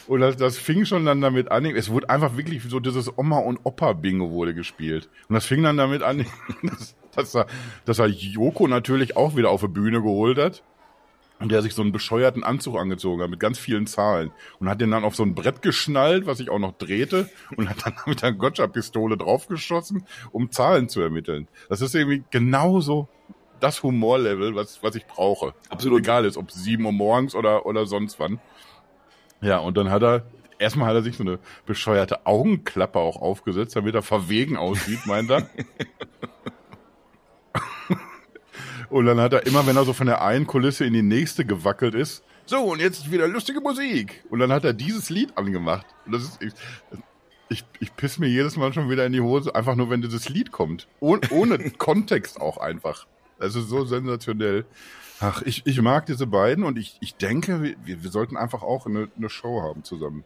und das, das fing schon dann damit an, es wurde einfach wirklich so dieses Oma und Opa Bingo wurde gespielt. Und das fing dann damit an, dass, dass, er, dass er Joko natürlich auch wieder auf die Bühne geholt hat und der sich so einen bescheuerten Anzug angezogen hat mit ganz vielen Zahlen und hat den dann auf so ein Brett geschnallt, was sich auch noch drehte und hat dann mit einer Gotcha-Pistole draufgeschossen, um Zahlen zu ermitteln. Das ist irgendwie genauso das Humorlevel, was, was ich brauche. Absolut. Egal ist, ob sieben Uhr morgens oder, oder sonst wann. Ja, und dann hat er, erstmal hat er sich so eine bescheuerte Augenklappe auch aufgesetzt, damit er verwegen aussieht, meint er. Und dann hat er immer, wenn er so von der einen Kulisse in die nächste gewackelt ist, so, und jetzt wieder lustige Musik. Und dann hat er dieses Lied angemacht. Und das ist, ich, ich, ich piss mir jedes Mal schon wieder in die Hose, einfach nur, wenn dieses Lied kommt. Oh, ohne Kontext auch einfach. Das ist so sensationell. Ach, ich, ich mag diese beiden und ich, ich denke, wir, wir sollten einfach auch eine, eine Show haben zusammen.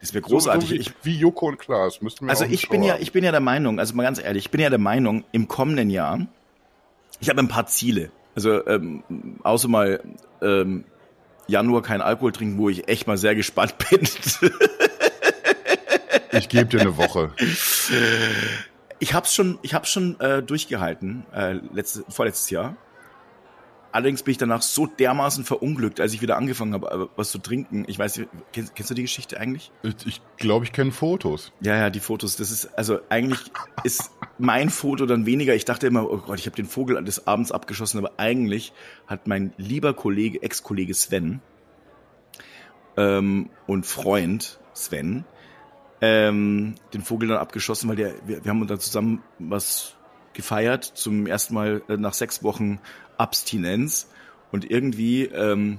Das wäre großartig. So, so wie, wie Joko und Klaas müssten wir Also ich bin ja, ich bin ja der Meinung, also mal ganz ehrlich, ich bin ja der Meinung, im kommenden Jahr Ich habe ein paar Ziele. Also ähm, außer mal ähm, Januar kein Alkohol trinken, wo ich echt mal sehr gespannt bin. ich gebe dir eine Woche. Ich hab's schon, ich hab's schon äh, durchgehalten, äh, letzte, vorletztes Jahr. Allerdings bin ich danach so dermaßen verunglückt, als ich wieder angefangen habe, äh, was zu trinken. Ich weiß, kennst, kennst du die Geschichte eigentlich? Ich glaube, ich, kenne Fotos. Ja, ja, die Fotos. Das ist, also eigentlich ist mein Foto dann weniger. Ich dachte immer, oh Gott, ich habe den Vogel des Abends abgeschossen, aber eigentlich hat mein lieber Kollege, Ex-Kollege Sven ähm, und Freund Sven ähm, den Vogel dann abgeschossen, weil der, wir, wir haben uns dann zusammen was gefeiert, zum ersten Mal äh, nach sechs Wochen Abstinenz. Und irgendwie, ähm,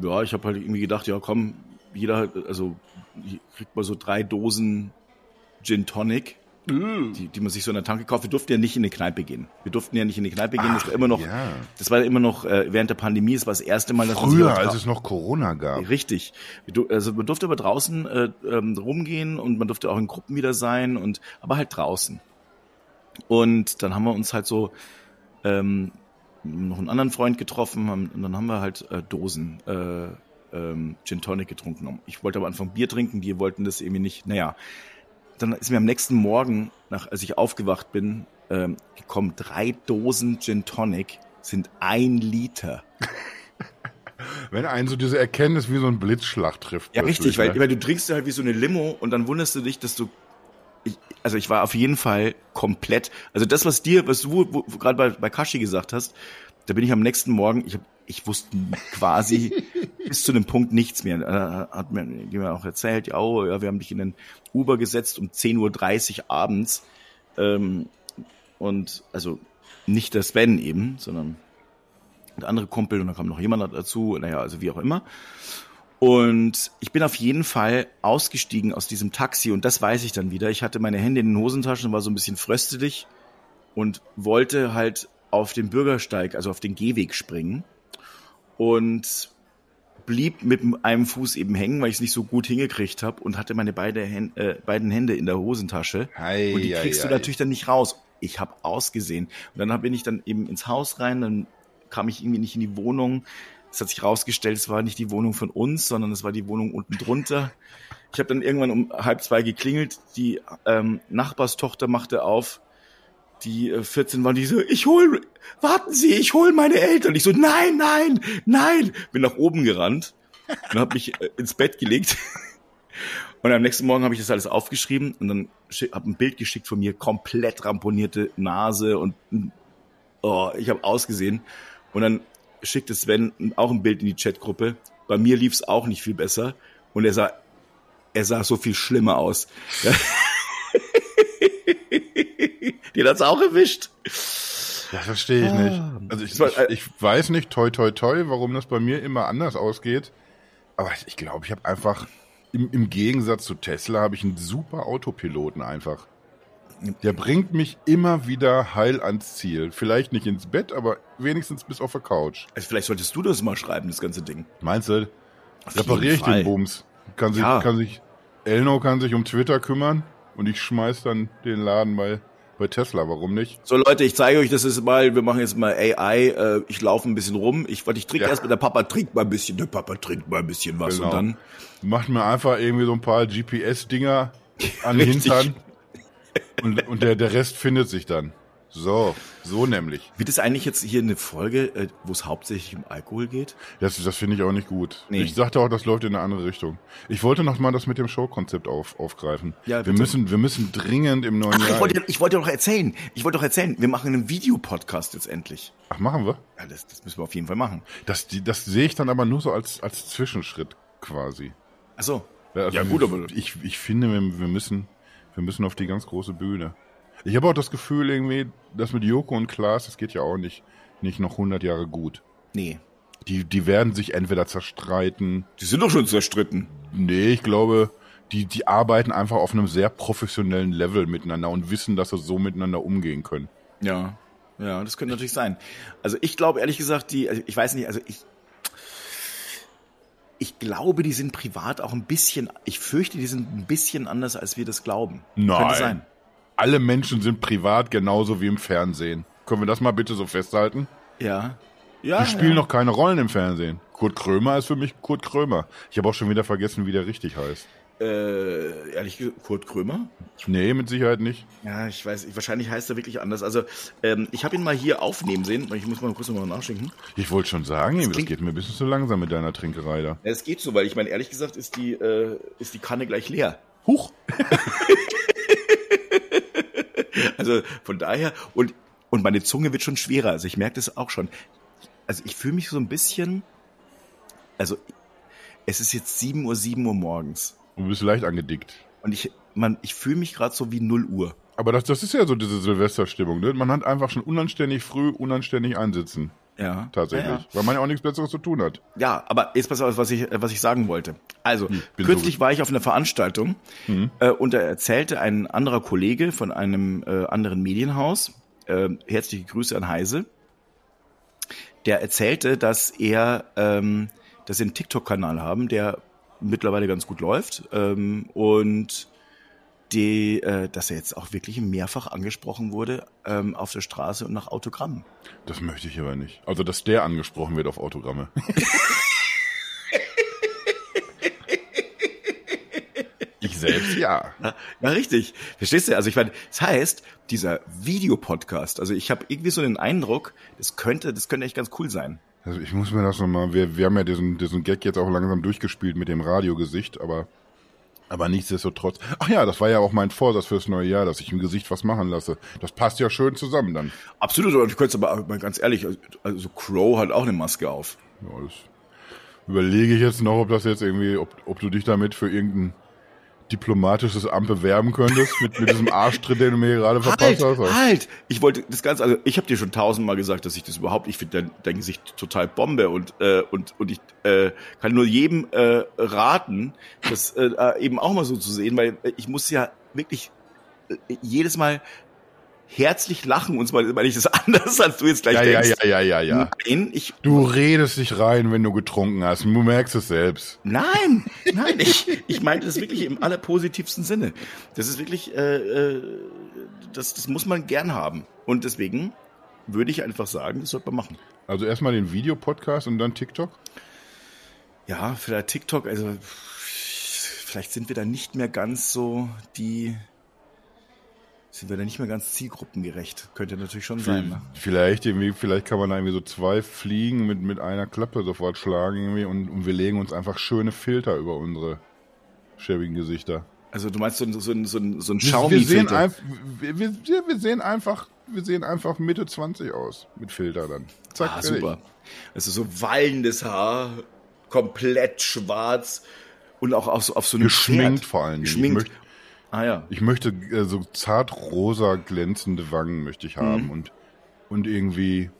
ja, ich habe halt irgendwie gedacht, ja komm, jeder, also kriegt mal so drei Dosen Gin Tonic, mm. die, die man sich so in der Tanke kauft. Wir durften ja nicht in eine Kneipe gehen. Wir durften ja nicht in eine Kneipe gehen. Ach, das war immer noch, ja. das war immer noch äh, während der Pandemie. Das war das erste Mal, dass früher, als es noch Corona gab. Richtig. Also man durfte aber draußen äh, ähm, rumgehen und man durfte auch in Gruppen wieder sein und aber halt draußen. Und dann haben wir uns halt so ähm, noch einen anderen Freund getroffen haben, und dann haben wir halt äh, Dosen äh, ähm, Gin Tonic getrunken. Ich wollte am Anfang Bier trinken, die wollten das irgendwie nicht. Naja, dann ist mir am nächsten Morgen, nach, als ich aufgewacht bin, ähm, gekommen, drei Dosen Gin Tonic sind ein Liter. Wenn einen so diese Erkenntnis wie so ein Blitzschlag trifft. Ja, richtig, ne? weil, weil du trinkst halt wie so eine Limo und dann wunderst du dich, dass du also ich war auf jeden Fall komplett, also das, was dir, was du gerade bei, bei Kashi gesagt hast, da bin ich am nächsten Morgen, ich, hab, ich wusste quasi bis zu dem Punkt nichts mehr. Äh, hat mir mir auch erzählt, ja, oh, ja, wir haben dich in den Uber gesetzt um 10.30 Uhr abends. Ähm, und also nicht der Sven eben, sondern der andere Kumpel und dann kam noch jemand dazu, naja, also wie auch immer. Und ich bin auf jeden Fall ausgestiegen aus diesem Taxi und das weiß ich dann wieder. Ich hatte meine Hände in den Hosentaschen, war so ein bisschen fröstelig und wollte halt auf den Bürgersteig, also auf den Gehweg springen und blieb mit einem Fuß eben hängen, weil ich es nicht so gut hingekriegt habe und hatte meine beide Hände, äh, beiden Hände in der Hosentasche. Ei, und die kriegst ei, du ei. natürlich dann nicht raus. Ich habe ausgesehen. Und dann bin ich dann eben ins Haus rein, dann kam ich irgendwie nicht in die Wohnung. Es hat sich rausgestellt, es war nicht die Wohnung von uns, sondern es war die Wohnung unten drunter. Ich habe dann irgendwann um halb zwei geklingelt. Die ähm, Nachbarstochter machte auf. Die äh, 14 waren die so, ich hol, warten Sie, ich hol meine Eltern. Ich so, nein, nein, nein. Bin nach oben gerannt und habe mich äh, ins Bett gelegt. Und am nächsten Morgen habe ich das alles aufgeschrieben und dann habe ein Bild geschickt von mir, komplett ramponierte Nase und oh, ich habe ausgesehen. Und dann schickte Sven auch ein Bild in die Chatgruppe. Bei mir lief es auch nicht viel besser und er sah, er sah so viel schlimmer aus. Den hat's auch erwischt. Das verstehe ich nicht. Ah. Also ich, ich, ich, weiß nicht, toi toi toi, warum das bei mir immer anders ausgeht. Aber ich glaube, ich habe einfach, im, im Gegensatz zu Tesla, habe ich einen super Autopiloten einfach. Der bringt mich immer wieder heil ans Ziel. Vielleicht nicht ins Bett, aber wenigstens bis auf der Couch. Also vielleicht solltest du das mal schreiben, das ganze Ding. Meinst du? Repariere ich den Bums. Kann sich, ja. kann sich, Elno kann sich um Twitter kümmern und ich schmeiß dann den Laden bei, bei Tesla. Warum nicht? So Leute, ich zeige euch das ist mal, wir machen jetzt mal AI, äh, ich laufe ein bisschen rum. Ich, ich trinke ja. erst mit der Papa trinkt mal ein bisschen, der Papa trinkt mal ein bisschen was genau. und dann. Macht mir einfach irgendwie so ein paar GPS-Dinger an den Hintern und, und der, der Rest findet sich dann. So, so nämlich. Wird es eigentlich jetzt hier eine Folge, äh, wo es hauptsächlich um Alkohol geht? Das, das finde ich auch nicht gut. Nee. Ich sagte auch, das läuft in eine andere Richtung. Ich wollte noch mal das mit dem Showkonzept auf, aufgreifen. Ja, wir müssen, wir müssen dringend im neuen Ach, Jahr. Ich wollte, ich wollte doch erzählen. Ich wollte doch erzählen. Wir machen einen Videopodcast jetzt endlich. Ach, machen wir? Ja, das, das müssen wir auf jeden Fall machen. Das, die, das sehe ich dann aber nur so als, als Zwischenschritt quasi. Ach so. Ja, also ja gut, aber ich, ich finde, wir, wir müssen wir müssen auf die ganz große Bühne. Ich habe auch das Gefühl irgendwie, das mit Joko und Klaas, das geht ja auch nicht, nicht noch 100 Jahre gut. Nee. Die, die werden sich entweder zerstreiten. Die sind doch schon zerstritten. Nee, ich glaube, die, die arbeiten einfach auf einem sehr professionellen Level miteinander und wissen, dass sie so miteinander umgehen können. Ja, ja, das könnte natürlich sein. Also ich glaube ehrlich gesagt, die, also ich weiß nicht, also ich, ich glaube, die sind privat auch ein bisschen, ich fürchte, die sind ein bisschen anders, als wir das glauben. Nein. Könnte sein. Alle Menschen sind privat genauso wie im Fernsehen. Können wir das mal bitte so festhalten? Ja. Ja. Die spielen ja. noch keine Rollen im Fernsehen. Kurt Krömer ist für mich Kurt Krömer. Ich habe auch schon wieder vergessen, wie der richtig heißt. Äh, ehrlich gesagt, Kurt Krömer? Nee, mit Sicherheit nicht. Ja, ich weiß, wahrscheinlich heißt er wirklich anders. Also, ähm, ich habe ihn mal hier aufnehmen sehen. Ich muss mal kurz nochmal nachschenken. Ich wollte schon sagen, das, klingt- geht mir ein bisschen zu langsam mit deiner Trinkerei da. Ja, es geht so, weil ich meine, ehrlich gesagt ist die, äh, ist die Kanne gleich leer. Huch! Also von daher, und, und meine Zunge wird schon schwerer. Also ich merke das auch schon. Also ich fühle mich so ein bisschen, also es ist jetzt 7 Uhr, 7 Uhr morgens. Du bist leicht angedickt. Und ich, man, ich fühle mich gerade so wie 0 Uhr. Aber das, das ist ja so diese Silvesterstimmung, ne? Man hat einfach schon unanständig früh, unanständig einsitzen. Ja. Tatsächlich. Ja, Weil man ja auch nichts Besseres zu tun hat. ja. ja aber jetzt pass auf, was ich, was ich sagen wollte. Also, Hm, kürzlich so- war ich auf einer Veranstaltung äh, und da erzählte ein anderer Kollege von einem äh, anderen Medienhaus, äh, herzliche Grüße an Heise, der erzählte, dass er, ähm, dass sie einen TikTok-Kanal haben, der mittlerweile ganz gut läuft ähm, und die, äh, dass er jetzt auch wirklich mehrfach angesprochen wurde ähm, auf der Straße und nach Autogrammen. Das möchte ich aber nicht. Also, dass der angesprochen wird auf Autogramme. ich selbst ja. Ja, ja, richtig. Verstehst du? Also ich meine, das heißt, dieser Videopodcast, also ich habe irgendwie so den Eindruck, das könnte, das könnte echt ganz cool sein. Also ich muss mir das nochmal, wir, wir haben ja diesen, diesen Gag jetzt auch langsam durchgespielt mit dem Radiogesicht, aber, aber nichtsdestotrotz. Ach ja, das war ja auch mein Vorsatz fürs neue Jahr, dass ich im Gesicht was machen lasse. Das passt ja schön zusammen dann. Absolut, und du könntest aber mal ganz ehrlich, also Crow hat auch eine Maske auf. Ja, das überlege ich jetzt noch, ob das jetzt irgendwie, ob, ob du dich damit für irgendein diplomatisches Amt bewerben könntest mit, mit diesem Arschtritt, den du mir gerade verpasst Halt, hast. halt! Ich wollte das Ganze, also ich habe dir schon tausendmal gesagt, dass ich das überhaupt, ich finde dein, dein Gesicht total Bombe und äh, und und ich äh, kann nur jedem äh, raten, das äh, eben auch mal so zu sehen, weil äh, ich muss ja wirklich äh, jedes Mal herzlich lachen und zwar meine ich das anders, als du jetzt gleich Ja, ja, denkst. ja, ja, ja, ja. Nein, ich Du redest dich rein, wenn du getrunken hast. Du merkst es selbst. Nein, nein, ich, ich meinte das wirklich im allerpositivsten Sinne. Das ist wirklich, äh, äh, das, das muss man gern haben. Und deswegen würde ich einfach sagen, das sollte man machen. Also erstmal den Videopodcast und dann TikTok. Ja, vielleicht TikTok, also vielleicht sind wir da nicht mehr ganz so die, sind wir da nicht mehr ganz zielgruppengerecht. Könnte natürlich schon sein. Ne? Vielleicht irgendwie, vielleicht kann man da irgendwie so zwei Fliegen mit, mit einer Klappe sofort schlagen irgendwie und, und wir legen uns einfach schöne Filter über unsere schäbigen Gesichter. Also du meinst so, ein- so, ein- so, ein- so ein Wir, wir, sehen Xiaomi-Filter? einfach, wir, wir, wir sehen einfach, wir sehen einfach Mitte 20 aus mit Filter dann. Zack, Ah, super. Also so wallendes Haar, komplett schwarz und auch auf so, auf so einem Geschminkt Pferd. vor allen Dingen. Geschminkt. Ich möchte, ah ja. ich möchte äh, so zart rosa glänzende Wangen möchte ich haben Mhm. und, und irgendwie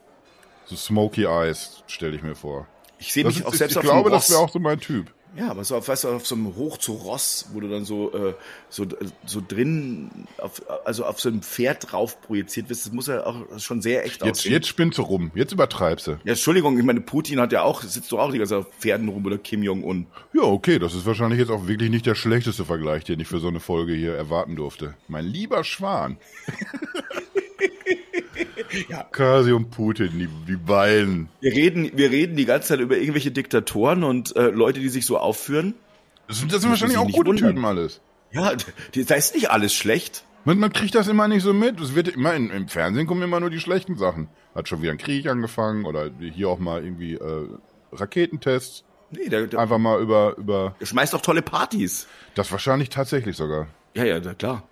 so smoky eyes stelle ich mir vor. Ich sehe mich ist, auch ich selbst ich auf glaube, einem das wäre Ross. auch so mein Typ. Ja, aber so auf, weißt du, auf so einem Hoch zu Ross, wo du dann so, äh, so, so drin, auf, also auf so einem Pferd drauf projiziert wirst, das muss ja auch schon sehr echt Jetzt, aussehen. jetzt spinnst du rum. Jetzt übertreibst du. Ja, Entschuldigung, ich meine, Putin hat ja auch, sitzt doch auch die ganze Zeit auf Pferden rum oder Kim Jong-un. Ja, okay, das ist wahrscheinlich jetzt auch wirklich nicht der schlechteste Vergleich, den ich für so eine Folge hier erwarten durfte. Mein lieber Schwan. Ja. Kasi und Putin, die, die beiden. Wir reden, wir reden die ganze Zeit über irgendwelche Diktatoren und äh, Leute, die sich so aufführen. Das sind, das sind wahrscheinlich auch gute. Typen alles. Ja, da ist nicht alles schlecht. Man, man kriegt das immer nicht so mit. Es wird immer in, im Fernsehen kommen immer nur die schlechten Sachen. Hat schon wieder ein Krieg angefangen oder hier auch mal irgendwie äh, Raketentests. Nee, der, der, Einfach mal über, über der schmeißt auch tolle Partys. das wahrscheinlich tatsächlich sogar. Ja, ja, klar.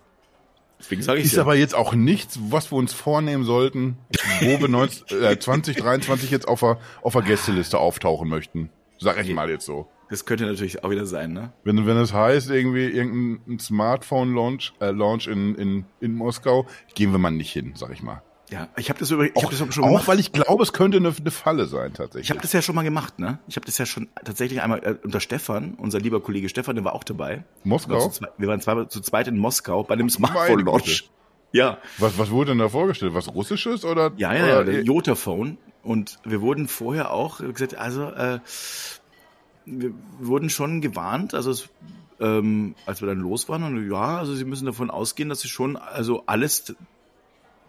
Deswegen sage ich Ist ja. aber jetzt auch nichts, was wir uns vornehmen sollten, wo wir 19, äh, 2023 jetzt auf der, auf der Gästeliste auftauchen möchten. Sag ich mal jetzt so. Das könnte natürlich auch wieder sein, ne? Wenn, wenn es heißt, irgendwie irgendein Smartphone-Launch äh, Launch in, in, in Moskau, gehen wir mal nicht hin, sag ich mal. Ja, ich habe das, über, ich hab das schon auch gemacht. weil ich glaube, es könnte eine, eine Falle sein, tatsächlich. Ich habe das ja schon mal gemacht, ne? Ich habe das ja schon tatsächlich einmal äh, unter Stefan, unser lieber Kollege Stefan, der war auch dabei. Moskau? Wir waren zu, zweit- wir waren zwei, zu zweit in Moskau bei einem Meine Smartphone-Launch. Güte. Ja, was, was wurde denn da vorgestellt? Was Russisches oder? ja, ja, ja, oder der Jotaphone. Und wir wurden vorher auch äh, gesagt, also äh, wir wurden schon gewarnt, also es, ähm, als wir dann los waren, und ja, also sie müssen davon ausgehen, dass sie schon also alles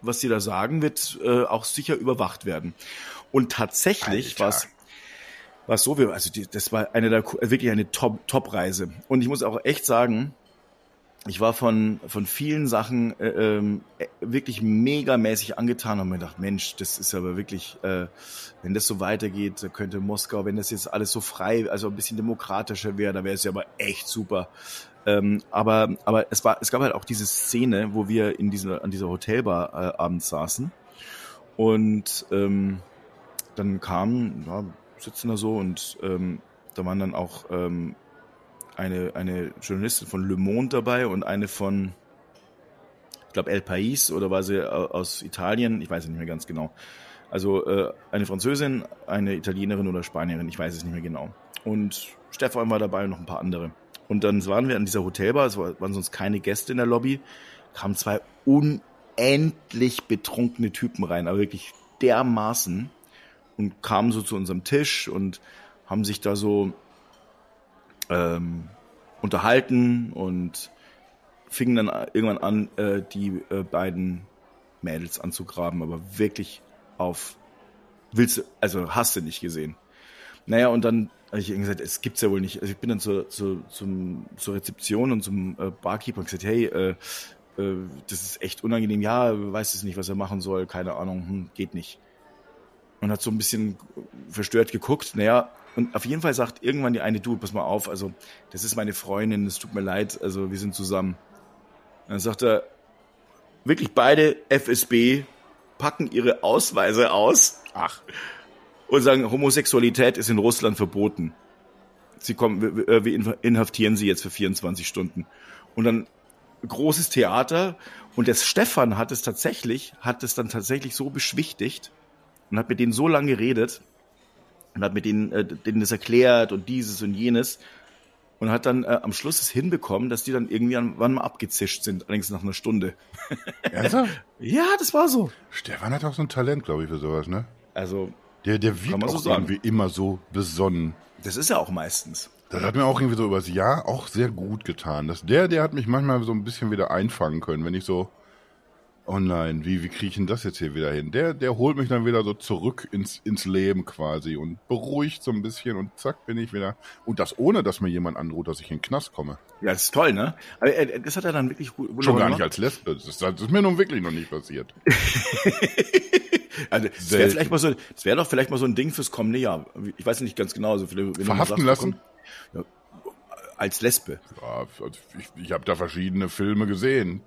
was sie da sagen, wird äh, auch sicher überwacht werden. Und tatsächlich war es war so, also die, das war eine der wirklich eine Top Top Reise. Und ich muss auch echt sagen, ich war von, von vielen Sachen äh, ähm, äh, wirklich megamäßig angetan und mir gedacht, Mensch, das ist aber wirklich, äh, wenn das so weitergeht, könnte Moskau, wenn das jetzt alles so frei, also ein bisschen demokratischer wäre, da wäre es ja aber echt super. Ähm, aber, aber es war, es gab halt auch diese Szene, wo wir in dieser, an dieser Hotelbar äh, abends saßen und ähm, dann kamen, ja, sitzen da so und ähm, da waren dann auch ähm, eine, eine Journalistin von Le Monde dabei und eine von, ich glaube, El País oder war sie aus Italien, ich weiß es nicht mehr ganz genau. Also äh, eine Französin, eine Italienerin oder Spanierin, ich weiß es nicht mehr genau. Und Stefan war dabei und noch ein paar andere. Und dann waren wir an dieser Hotelbar, es waren sonst keine Gäste in der Lobby, kamen zwei unendlich betrunkene Typen rein, aber wirklich dermaßen und kamen so zu unserem Tisch und haben sich da so ähm, unterhalten und fingen dann irgendwann an, äh, die äh, beiden Mädels anzugraben, aber wirklich auf willst du, also hast du nicht gesehen. Naja, und dann habe ich gesagt, es gibt's ja wohl nicht. Also ich bin dann zur, zur, zum, zur Rezeption und zum äh, Barkeeper und gesagt, hey, äh, äh, das ist echt unangenehm. Ja, weiß es nicht, was er machen soll, keine Ahnung, hm, geht nicht. Und hat so ein bisschen verstört geguckt. Naja, und auf jeden Fall sagt irgendwann die eine, du, pass mal auf, also das ist meine Freundin, es tut mir leid, also wir sind zusammen. Und dann sagt er, wirklich beide FSB packen ihre Ausweise aus. Ach. Und sagen, Homosexualität ist in Russland verboten. Sie kommen, wir inhaftieren sie jetzt für 24 Stunden. Und dann großes Theater. Und der Stefan hat es tatsächlich, hat es dann tatsächlich so beschwichtigt und hat mit denen so lange geredet, und hat mit denen, äh, denen das erklärt und dieses und jenes und hat dann äh, am Schluss es hinbekommen, dass die dann irgendwie wann mal abgezischt sind, allerdings nach einer Stunde. Ernsthaft? ja, das war so. Stefan hat auch so ein Talent, glaube ich, für sowas, ne? Also der, der wirkt auch so irgendwie immer so besonnen. Das ist ja auch meistens. Das hat mir auch irgendwie so übers Jahr auch sehr gut getan. Das, der, der hat mich manchmal so ein bisschen wieder einfangen können, wenn ich so oh nein, wie, wie kriege ich denn das jetzt hier wieder hin? Der, der holt mich dann wieder so zurück ins, ins Leben quasi und beruhigt so ein bisschen und zack bin ich wieder. Und das ohne, dass mir jemand androht, dass ich in den Knast komme. Ja, das ist toll, ne? Aber äh, das hat er dann wirklich gut Schon gar nicht als Lesbe. Das ist, das ist mir nun wirklich noch nicht passiert. also, das wäre vielleicht mal so, das wäre doch vielleicht mal so ein Ding fürs kommende Jahr. Ich weiß nicht ganz genau. Also, wenn Verhaften sagst, lassen? ja, als Lesbe. Ja, also ich, ich habe da verschiedene Filme gesehen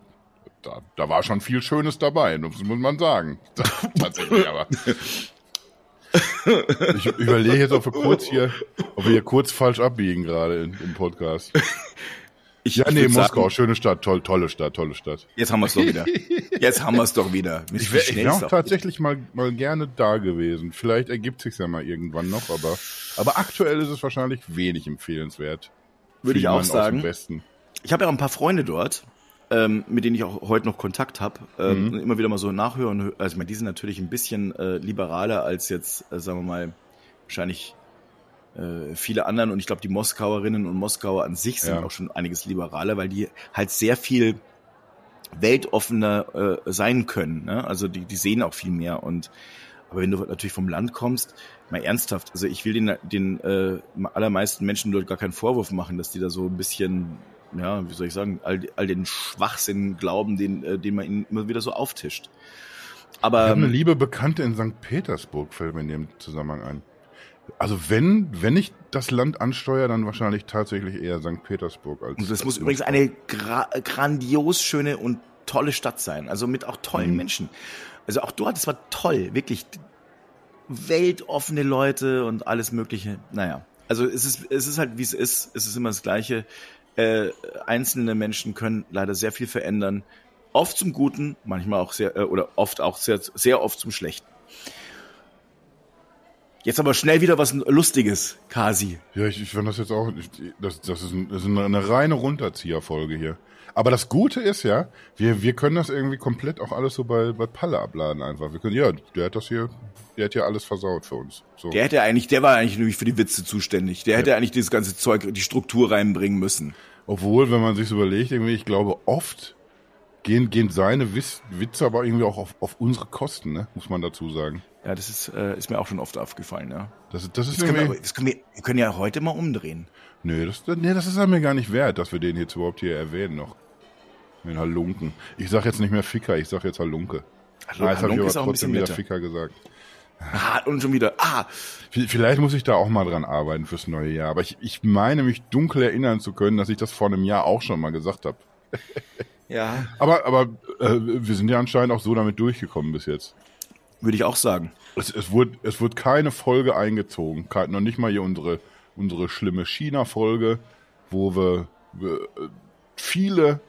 da, da war schon viel Schönes dabei, das muss man sagen. Tatsächlich, aber. Ich überlege jetzt, ob wir kurz hier, ob wir hier kurz falsch abbiegen gerade im Podcast. Ich, ja, nee, Moskau, sagen, schöne Stadt, toll, tolle Stadt, tolle Stadt. Jetzt haben wir es doch wieder. Jetzt haben wir es doch wieder. Ich wäre wär auch tatsächlich mal, mal gerne da gewesen. Vielleicht ergibt sich ja mal irgendwann noch, aber, aber aktuell ist es wahrscheinlich wenig empfehlenswert. Würde ich auch sagen. Ich habe ja auch ein paar Freunde dort ähm, mit denen ich auch heute noch Kontakt habe, ähm, mhm. immer wieder mal so nachhören. Also ich meine, die sind natürlich ein bisschen äh, liberaler als jetzt, äh, sagen wir mal, wahrscheinlich äh, viele anderen. Und ich glaube, die Moskauerinnen und Moskauer an sich sind ja. auch schon einiges liberaler, weil die halt sehr viel weltoffener äh, sein können. Ne? Also die, die sehen auch viel mehr. Und aber wenn du natürlich vom Land kommst, mal ernsthaft, also ich will den, den äh, allermeisten Menschen dort gar keinen Vorwurf machen, dass die da so ein bisschen ja, wie soll ich sagen, all, all den Schwachsinn glauben, den, äh, den man ihnen immer wieder so auftischt. Aber ich habe eine ähm, liebe Bekannte in St. Petersburg, fällt mir in dem Zusammenhang ein. Also wenn, wenn ich das Land ansteuere, dann wahrscheinlich tatsächlich eher St. Petersburg als. Und das muss übrigens eine gra grandios schöne und tolle Stadt sein. Also mit auch tollen mhm. Menschen. Also auch dort, es war toll, wirklich weltoffene Leute und alles Mögliche. Naja, also es ist, es ist halt wie es ist. Es ist immer das Gleiche äh, einzelne Menschen können leider sehr viel verändern. Oft zum Guten, manchmal auch sehr, äh, oder oft auch sehr, sehr oft zum Schlechten. Jetzt aber schnell wieder was Lustiges, Kasi. Ja, ich, ich fand das jetzt auch, das, das, ist ein, das ist eine reine Runterzieherfolge hier. Aber das Gute ist ja, wir, wir können das irgendwie komplett auch alles so bei, bei Palle abladen einfach. Wir können, ja, der hat das hier, der hat ja alles versaut für uns. So. Der hätte eigentlich, der war eigentlich nämlich für die Witze zuständig. Der ja. hätte eigentlich dieses ganze Zeug, die Struktur reinbringen müssen. Obwohl, wenn man sich überlegt, irgendwie, ich glaube oft, gehen, gehen seine Wiss, Witze aber irgendwie auch auf, auf unsere Kosten, ne? muss man dazu sagen. Ja, das ist, äh, ist mir auch schon oft aufgefallen, ja. Das, das ist Das können, wir, das können wir, wir können ja heute mal umdrehen. nee, das, nee, das ist er mir gar nicht wert, dass wir den jetzt überhaupt hier erwähnen noch. Den Halunken. Ich sag jetzt nicht mehr Ficker, ich sag jetzt Halunke. Hallo, Ah, jetzt hab Halunke ich ist aber auch ein trotzdem bisschen wieder. Ficker gesagt. Ah, und schon wieder. Ah, Vielleicht muss ich da auch mal dran arbeiten fürs neue Jahr. Aber ich, ich meine mich dunkel erinnern zu können, dass ich das vor einem Jahr auch schon mal gesagt habe. ja. Aber, aber äh, wir sind ja anscheinend auch so damit durchgekommen bis jetzt. Würde ich auch sagen. Es, es, wurde, es wurde keine Folge eingezogen. Noch nicht mal hier unsere, unsere schlimme China-Folge, wo wir, wir äh, viele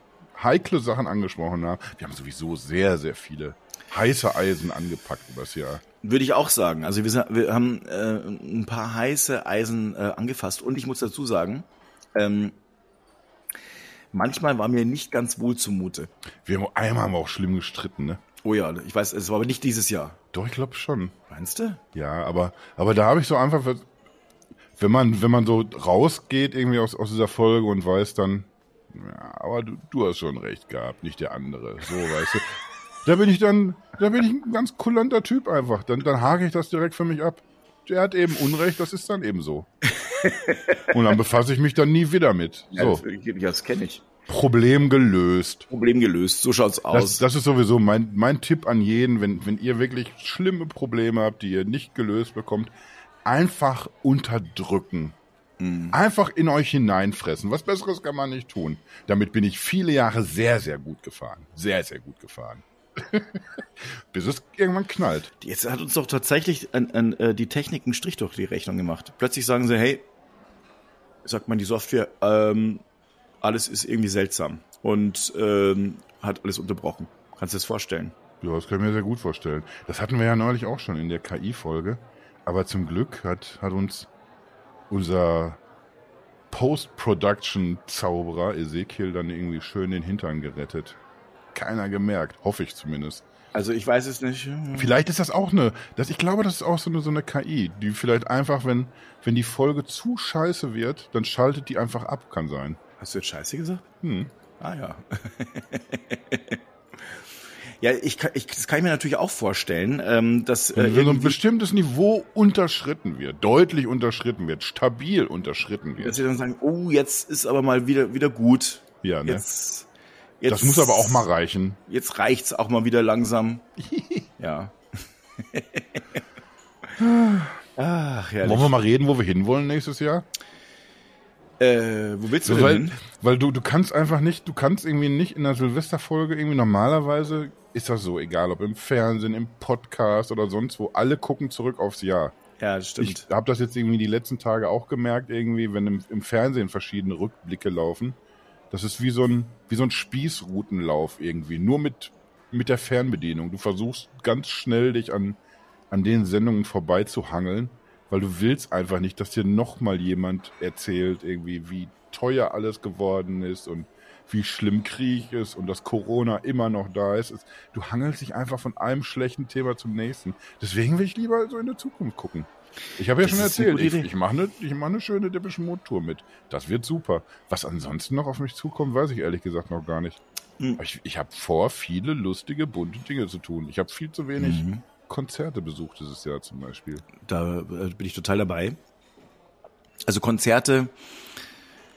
heikle Sachen angesprochen haben. Wir haben sowieso sehr, sehr viele heiße Eisen angepackt übers Jahr. Würde ich auch sagen. Also wir, wir haben äh, ein paar heiße Eisen äh, angefasst. Und ich muss dazu sagen, ähm, manchmal war mir nicht ganz wohl zumute. Wir haben einmal haben wir auch schlimm gestritten, ne? Oh ja, ich weiß, es war aber nicht dieses Jahr. Doch, ich glaube schon. Meinst du? Ja, aber, aber da habe ich so einfach, wenn man, wenn man so rausgeht irgendwie aus, aus dieser Folge und weiß dann, ja, aber du, du hast schon recht gehabt, nicht der andere. So, weißt du. Da bin ich dann, da bin ich ein ganz kulanter Typ einfach. Dann, dann hake ich das direkt für mich ab. Der hat eben Unrecht, das ist dann eben so. Und dann befasse ich mich dann nie wieder mit. So, Ja, das, das kenne ich. Problem gelöst. Problem gelöst. So schaut's Das, aus. das ist sowieso mein, mein Tipp an jeden, wenn, wenn ihr wirklich schlimme Probleme habt, die ihr nicht gelöst bekommt, einfach unterdrücken. Einfach in euch hineinfressen. Was Besseres kann man nicht tun. Damit bin ich viele Jahre sehr, sehr gut gefahren. Sehr, sehr gut gefahren. Bis es irgendwann knallt. Jetzt hat uns doch tatsächlich an, an, äh, die Technik einen Strich durch die Rechnung gemacht. Plötzlich sagen sie, hey, sagt man die Software, ähm, alles ist irgendwie seltsam und ähm, hat alles unterbrochen. Kannst du dir das vorstellen? Ja, das kann ich mir sehr gut vorstellen. Das hatten wir ja neulich auch schon in der KI-Folge. Aber zum Glück hat, hat uns unser Post-Production-Zauberer Ezekiel dann irgendwie schön den Hintern gerettet. Keiner gemerkt, hoffe ich zumindest. Also ich weiß es nicht. Vielleicht ist das auch eine, das, ich glaube, das ist auch so eine, so eine KI, die vielleicht einfach, wenn, wenn die Folge zu scheiße wird, dann schaltet die einfach ab, kann sein. Hast du jetzt Scheiße gesagt? Hm. Ah ja. ja, ich, ich, das kann ich mir natürlich auch vorstellen, ähm, dass äh, Wenn, so ein bestimmtes Niveau unterschritten wird, deutlich unterschritten wird, stabil unterschritten dass wird. sie dann sagen, oh, jetzt ist aber mal wieder wieder gut. Ja, ne? Jetzt, jetzt Das muss aber auch mal reichen. Jetzt reicht's auch mal wieder langsam. ja. Ach, herrlich. Wollen wir mal reden, wo wir hinwollen nächstes Jahr? Äh, wo willst du So, weil, hin? weil du, du kannst einfach nicht, du kannst irgendwie nicht in der Silvesterfolge irgendwie normalerweise ist das so, egal ob im Fernsehen, im Podcast oder sonst wo, alle gucken zurück aufs Jahr. Ja, das stimmt. Ich habe das jetzt irgendwie die letzten Tage auch gemerkt, irgendwie, wenn im, im Fernsehen verschiedene Rückblicke laufen. Das ist wie so ein, wie so ein Spießrutenlauf irgendwie, nur mit, mit der Fernbedienung. Du versuchst ganz schnell dich an, an den Sendungen vorbeizuhangeln, weil du willst einfach nicht, dass dir nochmal jemand erzählt, irgendwie, wie teuer alles geworden ist und wie schlimm Krieg ist und dass Corona immer noch da ist. Du hangelst dich einfach von einem schlechten Thema zum nächsten. Deswegen will ich lieber so in die Zukunft gucken. Ich habe ja Das schon erzählt, ich, ich mache eine, ich mache eine schöne Depeche Mode Tour mit. Das wird super. Was ansonsten noch auf mich zukommt, weiß ich ehrlich gesagt noch gar nicht. Hm. Aber Ich, ich habe vor, viele lustige, bunte Dinge zu tun. Ich habe viel zu wenig Mhm. Konzerte besucht dieses Jahr zum Beispiel. Da äh, bin ich total dabei. Also Konzerte.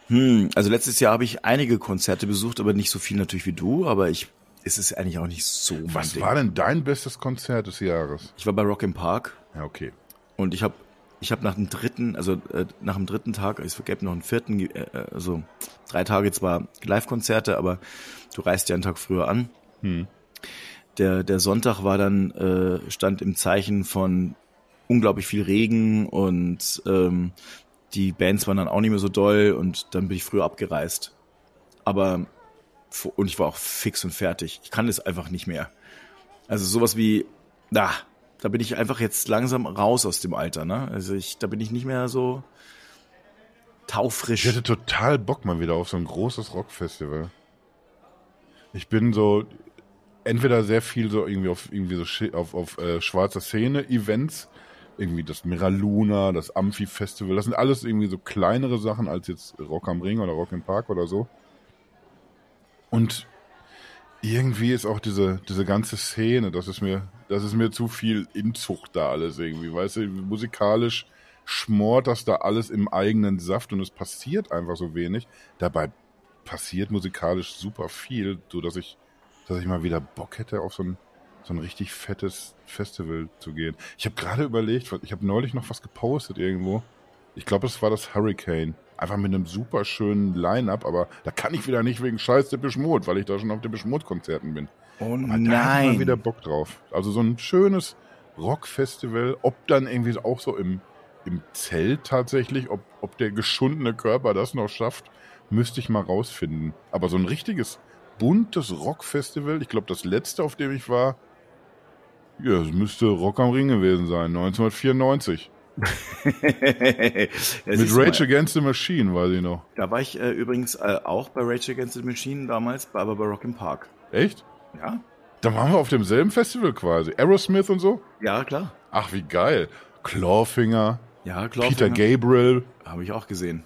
Hm, also letztes Jahr habe ich einige Konzerte besucht, aber nicht so viel natürlich wie du. Aber ich, es ist eigentlich auch nicht so mein Was Ding. war denn dein bestes Konzert des Jahres? Ich war bei Rock im Park Ja, okay. und ich habe ich habe nach dem dritten, also äh, nach dem dritten Tag, es gäbe noch einen vierten, äh, äh, also drei Tage zwar Live-Konzerte, aber du reist ja einen Tag früher an. Hm. Der, der Sonntag war dann, äh, stand im Zeichen von unglaublich viel Regen und ähm, die Bands waren dann auch nicht mehr so doll und dann bin ich früher abgereist. Aber, und ich war auch fix und fertig. Ich kann das einfach nicht mehr. Also sowas wie, na, da bin ich einfach jetzt langsam raus aus dem Alter, ne? Also ich, da bin ich nicht mehr so Ich taufrisch. hätte total Bock mal wieder auf so ein großes Rockfestival. Ich bin so entweder sehr viel so irgendwie auf irgendwie so auf, auf äh, schwarzer Szene Events, irgendwie das Miraluna, das Amphi Festival, das sind alles irgendwie so kleinere Sachen als jetzt Rock am Ring oder Rock im Park oder so. Und irgendwie ist auch diese, diese ganze Szene, das ist mir, das ist mir zu viel Inzucht da alles irgendwie, weißt du, musikalisch schmort das da alles im eigenen Saft und es passiert einfach so wenig. Dabei passiert musikalisch super viel, so dass ich, dass ich mal wieder Bock hätte auf so ein, so ein richtig fettes Festival zu gehen. Ich habe gerade überlegt, ich habe neulich noch was gepostet irgendwo. Ich glaube, es war das Hurricane. Einfach mit einem super schönen Line-Up, aber da kann ich wieder nicht wegen scheiß Depeche Mode, weil ich da schon auf Depeche Mode Konzerten bin. Oh Aber nein. da ich mal wieder Bock drauf. Also so ein schönes Rockfestival, ob dann irgendwie auch so im, im Zelt tatsächlich, ob, ob der geschundene Körper das noch schafft, müsste ich mal rausfinden. Aber so ein richtiges buntes Rockfestival, ich glaube das letzte, auf dem ich war, ja, es müsste Rock am Ring gewesen sein, 1994. Ja, Mit Rage Against the Machine, weiß ich noch. Da war ich äh, übrigens äh, auch bei Rage Against the Machine damals, bei- aber bei Rock im Park. Echt? Ja? Da waren wir auf demselben Festival quasi. Aerosmith und so? Ja, klar. Ach, wie geil. Clawfinger, Ja, klar. Peter Gabriel, Habe ich auch gesehen.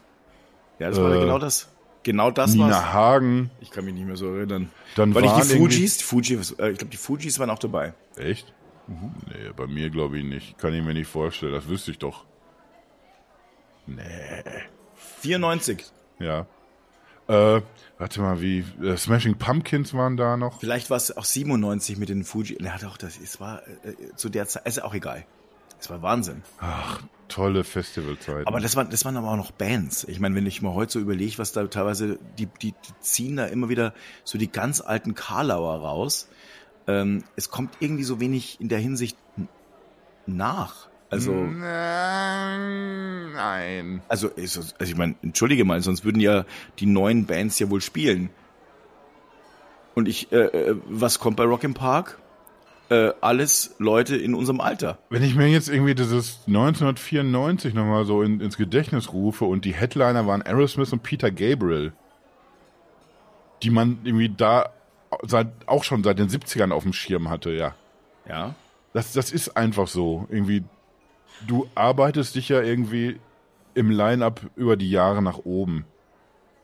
Ja, das war Äh, genau das. Genau das Nina war's. Hagen. Ich kann mich nicht mehr so erinnern. Dann War nicht waren die Fujis? Die Fujis, äh, ich glaube, die Fujis waren auch dabei. Echt? Mhm. Nee, bei mir glaube ich nicht. Kann ich mir nicht vorstellen. Das wüsste ich doch. Nee. 94. Ja. Äh, warte mal, wie. Äh, Smashing Pumpkins waren da noch. Vielleicht war es auch 97 mit den Fuji. Er hat auch das. Es war äh, zu der Zeit. Ist auch egal. Es war Wahnsinn. Ach, tolle Festivalzeiten. Aber das, war, das waren aber auch noch Bands. Ich meine, wenn ich mal heute so überlege, was da teilweise, die, die, die ziehen da immer wieder so die ganz alten Karlauer raus. Ähm, es kommt irgendwie so wenig in der Hinsicht nach. Also, Nein. Also, also ich meine, entschuldige mal, sonst würden ja die neuen Bands ja wohl spielen. Und ich, äh, äh, was kommt bei Rock im Park? Äh, alles Leute in unserem Alter. Wenn ich mir jetzt irgendwie dieses 1994 nochmal so in, ins Gedächtnis rufe und die Headliner waren Aerosmith und Peter Gabriel, die man irgendwie da seit, auch schon seit den 70ern auf dem Schirm hatte, ja. Ja. Das, das ist einfach so. Irgendwie, du arbeitest dich ja irgendwie im Line-Up über die Jahre nach oben.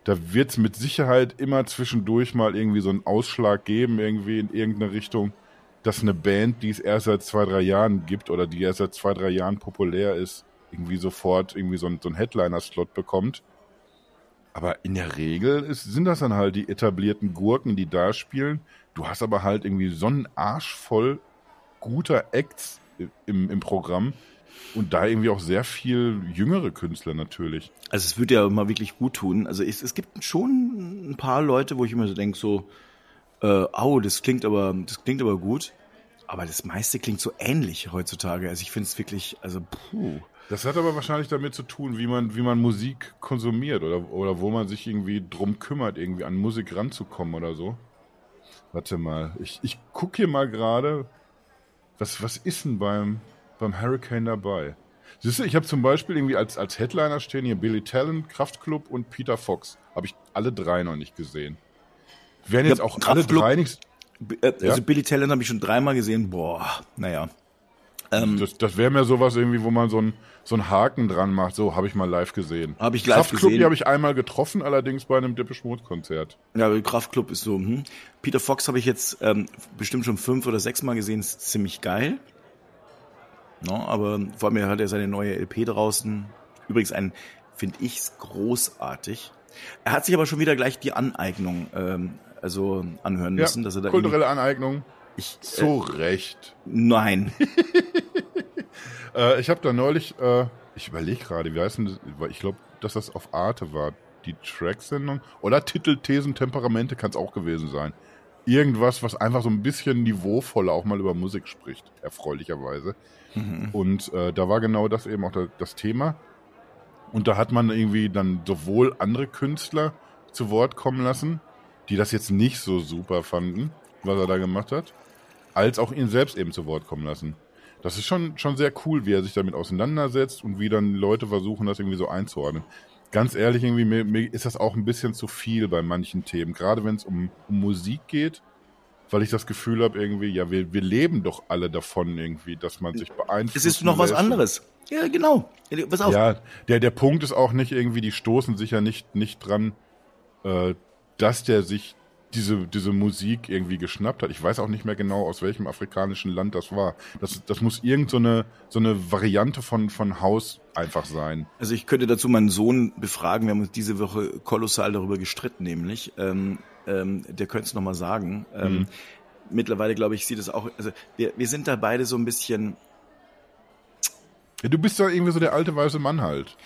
Da wird es mit Sicherheit immer zwischendurch mal irgendwie so einen Ausschlag geben, irgendwie in irgendeine Richtung, dass eine Band, die es erst seit zwei, drei Jahren gibt oder die erst seit zwei, drei Jahren populär ist, irgendwie sofort irgendwie so, so einen Headliner-Slot bekommt. Aber in der Regel ist, sind das dann halt die etablierten Gurken, die da spielen. Du hast aber halt irgendwie so einen Arsch voll guter Acts im, im Programm und da irgendwie auch sehr viel jüngere Künstler natürlich. Also es würde ja mal wirklich gut tun. Also es, es gibt schon ein paar Leute, wo ich immer so denke, so, äh, au, das klingt aber, das klingt aber gut. Aber das meiste klingt so ähnlich heutzutage. Also ich finde es wirklich, also puh. Das hat aber wahrscheinlich damit zu tun, wie man, wie man Musik konsumiert oder, oder wo man sich irgendwie drum kümmert, irgendwie an Musik ranzukommen oder so. Warte mal, ich, ich gucke hier mal gerade, was, was ist denn beim, beim Hurricane dabei? Siehst du, ich habe zum Beispiel irgendwie als, als Headliner stehen hier Billy Talent, Kraftklub und Peter Fox. Habe ich alle drei noch nicht gesehen. Werden jetzt Ja, auch alle drei nicht. B- äh, Ja? Also Billy Talent habe ich schon dreimal gesehen. Boah, naja. Ähm, Das, das wäre mir sowas irgendwie, wo man so einen so einen Haken dran macht. So, habe ich mal live gesehen. Hab ich live Kraftklub, gesehen. die habe ich einmal getroffen, allerdings bei einem Depeche Mode Konzert. Ja, aber Kraftklub ist so. Hm. Peter Fox habe ich jetzt ähm, bestimmt schon fünf oder sechs Mal gesehen. Ist ziemlich geil. No, aber vor allem hat er seine neue LP draußen. Übrigens ein, finde ich's großartig. Er hat sich aber schon wieder gleich die Aneignung ähm, also anhören müssen, dass er da kulturelle Aneignung. ich, äh, Zu Recht. nein. Äh, ich habe da neulich, äh, ich überlege gerade, wie heißt denn das? Ich glaube, dass das auf Arte war. Die Track-Sendung. Oder Titel, Thesen, Temperamente kann es auch gewesen sein. Irgendwas, was einfach so ein bisschen niveauvoller auch mal über Musik spricht, erfreulicherweise. Und äh, da war genau das eben auch da, das Thema. Und da hat man irgendwie dann sowohl andere Künstler zu Wort kommen lassen, die das jetzt nicht so super fanden, was er da gemacht hat, als auch ihn selbst eben zu Wort kommen lassen. Das ist schon, schon sehr cool, wie er sich damit auseinandersetzt und wie dann Leute versuchen, das irgendwie so einzuordnen. Ganz ehrlich, irgendwie, mir, mir ist das auch ein bisschen zu viel bei manchen Themen, gerade wenn es um, um Musik geht, weil ich das Gefühl habe, irgendwie, ja, wir, wir leben doch alle davon irgendwie, dass man sich beeinflusst. Es ist noch was anderes. Ja, genau. Pass auf. Ja, der, der Punkt ist auch nicht irgendwie, die stoßen sich ja nicht, nicht dran, äh, dass der sich diese, diese Musik irgendwie geschnappt hat. Ich weiß auch nicht mehr genau, aus welchem afrikanischen Land das war. Das, das muss irgend so eine, so eine Variante von, von Haus einfach sein. Also ich könnte dazu meinen Sohn befragen. Wir haben uns diese Woche kolossal darüber gestritten, nämlich. Ähm, ähm, der könnte es nochmal sagen. Ähm, mhm. Mittlerweile, glaube ich, sieht es auch, also wir, wir sind da beide so ein bisschen. Ja, du bist da irgendwie so der alte weiße Mann halt.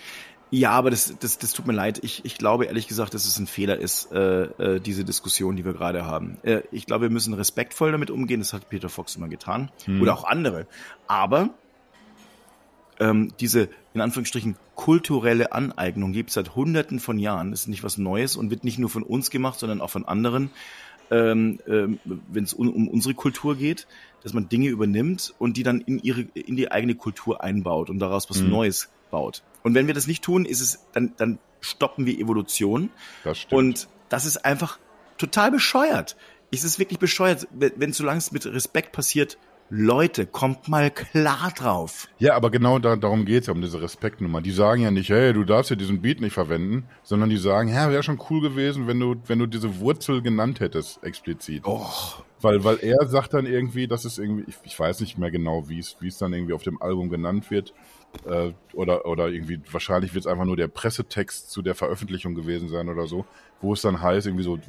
Ja, aber das, das, das tut mir leid. Ich, ich glaube ehrlich gesagt, dass es ein Fehler ist, äh, äh, diese Diskussion, die wir gerade haben. Äh, ich glaube, wir müssen respektvoll damit umgehen. Das hat Peter Fox immer getan. Hm. Oder auch andere. Aber ähm, diese, in Anführungsstrichen, kulturelle Aneignung gibt es seit hunderten von Jahren. Das ist nicht was Neues und wird nicht nur von uns gemacht, sondern auch von anderen. Ähm, ähm, wenn es um, um unsere Kultur geht, dass man Dinge übernimmt und die dann in ihre in die eigene Kultur einbaut und daraus was mhm. Neues baut. Und wenn wir das nicht tun, ist es, dann, dann stoppen wir Evolution. Das stimmt. Und das ist einfach total bescheuert. Es ist wirklich bescheuert, wenn solange es mit Respekt passiert, Leute, kommt mal klar drauf. Ja, aber genau da, darum geht's ja, um diese Respektnummer. Die sagen ja nicht, hey, du darfst ja diesen Beat nicht verwenden, sondern die sagen, ja, wäre schon cool gewesen, wenn du, wenn du diese Wurzel genannt hättest, explizit. Oh. Weil, weil er sagt dann irgendwie, das ist irgendwie, ich, ich weiß nicht mehr genau, wie es, wie es dann irgendwie auf dem Album genannt wird, äh, oder, oder irgendwie, wahrscheinlich wird es einfach nur der Pressetext zu der Veröffentlichung gewesen sein oder so, wo es dann heißt, irgendwie so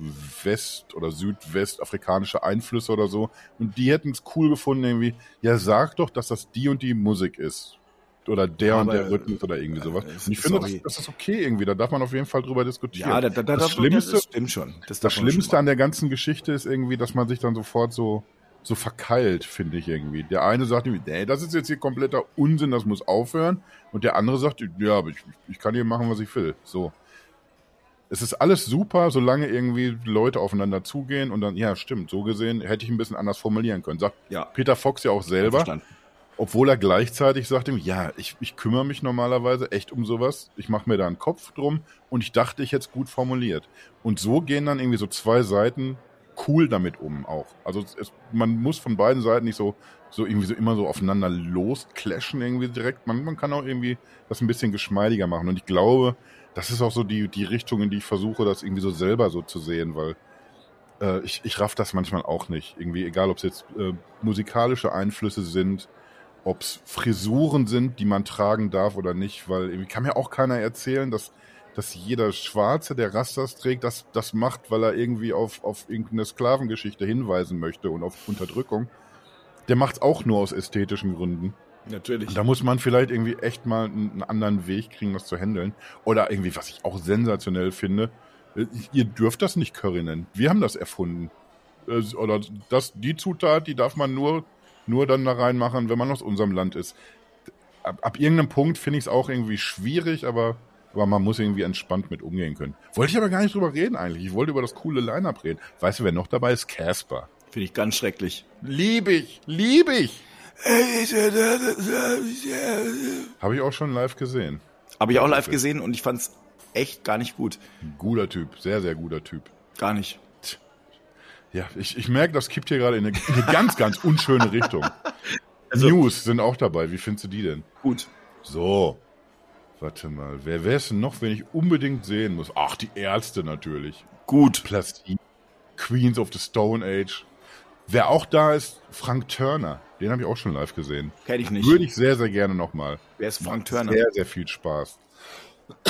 West- oder Südwestafrikanische Einflüsse oder so. Und die hätten es cool gefunden, irgendwie, ja, sag doch, dass das die und die Musik ist. Oder der Aber, und der Rhythmus oder irgendwie sowas. Äh, und ich finde, das, das, ist okay irgendwie. Da darf man auf jeden Fall drüber diskutieren. Ja, da, da, das, Schlimmste, das stimmt schon. Das, das Schlimmste an der ganzen Geschichte ist irgendwie, dass man sich dann sofort so so verkeilt, finde ich irgendwie. Der eine sagt irgendwie, nee, das ist jetzt hier kompletter Unsinn, das muss aufhören. Und der andere sagt, ja, aber ich, ich kann hier machen, was ich will. So. Es ist alles super, solange irgendwie Leute aufeinander zugehen und dann, ja, stimmt, so gesehen hätte ich ein bisschen anders formulieren können. Sagt ja. Peter Fox ja auch selber. Obwohl er gleichzeitig sagt ihm, ja, ich, ich kümmere mich normalerweise echt um sowas. Ich mache mir da einen Kopf drum und ich dachte, ich hätte es gut formuliert. Und so gehen dann irgendwie so zwei Seiten cool damit um auch. Also es, man muss von beiden Seiten nicht so, so irgendwie so immer so aufeinander losclashen irgendwie direkt. Man, man kann auch irgendwie das ein bisschen geschmeidiger machen. Und ich glaube, das ist auch so die, die Richtung, in die ich versuche, das irgendwie so selber so zu sehen, weil äh, ich, ich raff das manchmal auch nicht. Irgendwie, egal ob es jetzt äh, musikalische Einflüsse sind, ob es Frisuren sind, die man tragen darf oder nicht, weil irgendwie kann mir auch keiner erzählen, dass dass jeder Schwarze, der Rastas trägt, das, das macht, weil er irgendwie auf, auf irgendeine Sklavengeschichte hinweisen möchte und auf Unterdrückung. Der macht es auch nur aus ästhetischen Gründen. Natürlich. Da muss man vielleicht irgendwie echt mal einen anderen Weg kriegen, das zu handeln. Oder irgendwie, was ich auch sensationell finde, äh, ihr dürft das nicht Curry nennen. Wir haben das erfunden. Oder das, die Zutat, die darf man nur, nur dann da reinmachen, wenn man aus unserem Land ist. Ab, ab irgendeinem Punkt finde ich es auch irgendwie schwierig, aber aber man muss irgendwie entspannt mit umgehen können. Wollte ich aber gar nicht drüber reden eigentlich. Ich wollte über das coole Line-Up reden. Weißt du, wer noch dabei ist? Casper. Finde ich ganz schrecklich. Lieb ich, lieb ich. Habe ich auch schon live gesehen. Habe ich auch live gesehen und ich fand's echt gar nicht gut. Guter Typ, sehr, sehr guter Typ. Gar nicht. Ja, ich, ich merke, das kippt hier gerade in eine, in eine ganz, ganz unschöne Richtung. Also, News sind auch dabei. Wie findest du die denn? Gut. So, Warte mal, wer wäre es denn noch, wenn ich unbedingt sehen muss? Ach, die Ärzte natürlich. Gut. Plastik. Queens of the Stone Age. Wer auch da ist, Frank Turner. Den habe ich auch schon live gesehen. Kenn ich nicht. Würde ich sehr, sehr gerne nochmal. Wer ist Frank Turner? Sehr, sehr viel Spaß.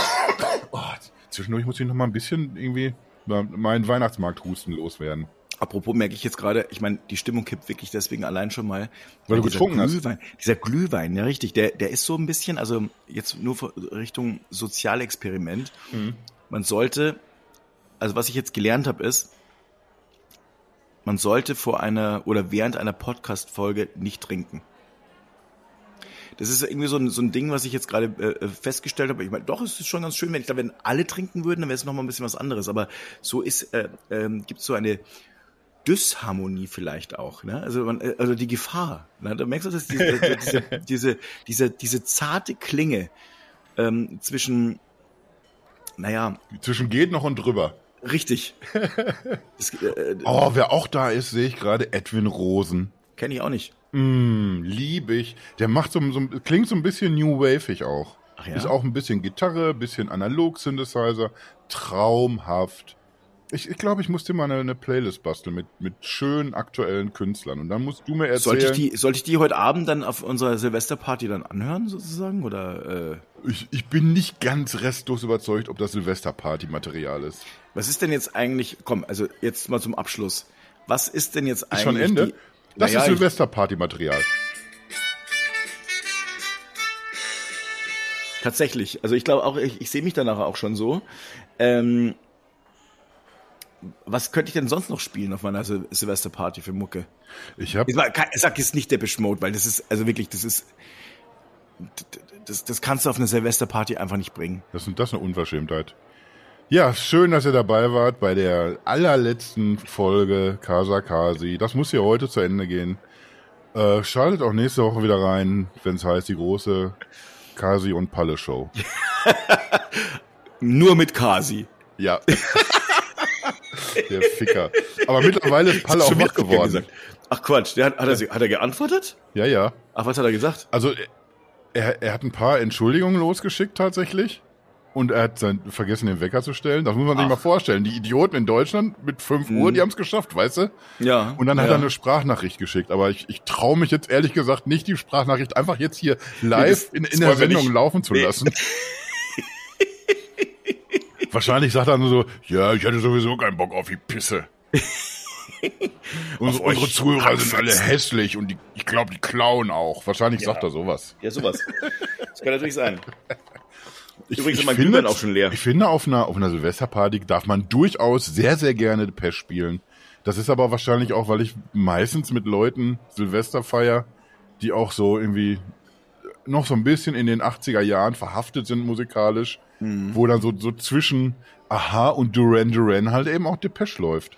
Oh, zwischendurch muss ich noch mal ein bisschen irgendwie meinen Weihnachtsmarkt-Husten loswerden. Apropos merke ich jetzt gerade, ich meine, die Stimmung kippt wirklich deswegen allein schon mal. Weil du getrunken Glühwein, hast. Dieser Glühwein, ja richtig, der, der ist so ein bisschen, also jetzt nur Richtung Sozialexperiment. Mhm. Man sollte, also was ich jetzt gelernt habe, ist, man sollte vor einer oder während einer Podcast-Folge nicht trinken. Das ist irgendwie so ein, so ein Ding, was ich jetzt gerade äh, festgestellt habe. Ich meine, doch, es ist schon ganz schön, wenn ich da, wenn alle trinken würden, dann wäre es nochmal ein bisschen was anderes. Aber so ist, äh, äh, gibt es so eine Dysharmonie vielleicht auch, ne? Also, man, äh, also die Gefahr. Ne? Da merkst du, dass diese, diese, diese, diese, diese zarte Klinge ähm, zwischen, naja. Zwischen geht noch und drüber. Richtig. das, äh, äh, oh, wer auch da ist, sehe ich gerade, Edwin Rosen. Kenne ich auch nicht. Mm, lieb ich. Der macht so, so, klingt so ein bisschen New Waveig auch. Ja? Ist auch ein bisschen Gitarre, bisschen Analog-Synthesizer. Traumhaft. Ich, ich glaube, ich muss dir mal eine, eine Playlist basteln mit, mit schönen aktuellen Künstlern. Und dann musst du mir erzählen. Sollte ich die, sollte ich die heute Abend dann auf unserer Silvesterparty dann anhören, sozusagen? Oder äh, ich, ich bin nicht ganz restlos überzeugt, ob das Silvesterparty-Material ist. was ist denn jetzt eigentlich, komm, also jetzt mal zum Abschluss. Was ist denn jetzt eigentlich Ist schon Ende? die. Das Naja, ist Silvesterparty-Material. Tatsächlich. Also ich glaube auch, ich, ich sehe mich danach auch schon so. Ähm, was könnte ich denn sonst noch spielen auf meiner Sil Silvesterparty für Mucke? Ich habe Ich sag ich sag jetzt nicht Depeche Mode, weil das ist, also wirklich, das ist, das, das kannst du auf einer Silvesterparty einfach nicht bringen. Das, ist- das ist eine Unverschämtheit. Ja, schön, dass ihr dabei wart bei der allerletzten Folge Casa Kasi. Das muss hier heute zu Ende gehen. Äh, schaltet auch nächste Woche wieder rein, wenn es heißt die große Kasi und Palle Show. Nur mit Kasi. Ja. der Ficker. Aber mittlerweile ist Palle auch Schon wach geworden. gesagt. Ach Quatsch, der hat, hat, er, hat er geantwortet? Ja, ja. Ach, was hat er gesagt? Also er, er hat ein paar Entschuldigungen losgeschickt tatsächlich. Und er hat sein, vergessen, den Wecker zu stellen. Das muss man sich Ach. mal vorstellen. Die Idioten in Deutschland mit 5 Uhr, die haben es geschafft, weißt du? Ja. Und dann hat ja. er eine Sprachnachricht geschickt. Aber ich, ich traue mich jetzt ehrlich gesagt nicht, die Sprachnachricht einfach jetzt hier live das- in, in der Sendung laufen zu Nee. lassen. Wahrscheinlich sagt er nur so, ja, ich hatte sowieso keinen Bock auf die Pisse. Unsere, unsere Zuhörer sind alle hässlich und die, ich glaube, die klauen auch. Wahrscheinlich sagt er sowas. Ja, sowas. Das kann natürlich sein. Ich, Übrigens ich mein finde, auch schon leer. Ich finde, auf einer, auf einer Silvesterparty darf man durchaus sehr, sehr gerne Depeche spielen. Das ist aber wahrscheinlich auch, weil ich meistens mit Leuten Silvester feier, die auch so irgendwie noch so ein bisschen in den 80er Jahren verhaftet sind musikalisch, wo dann so, so zwischen Aha und Duran Duran halt eben auch Depeche läuft.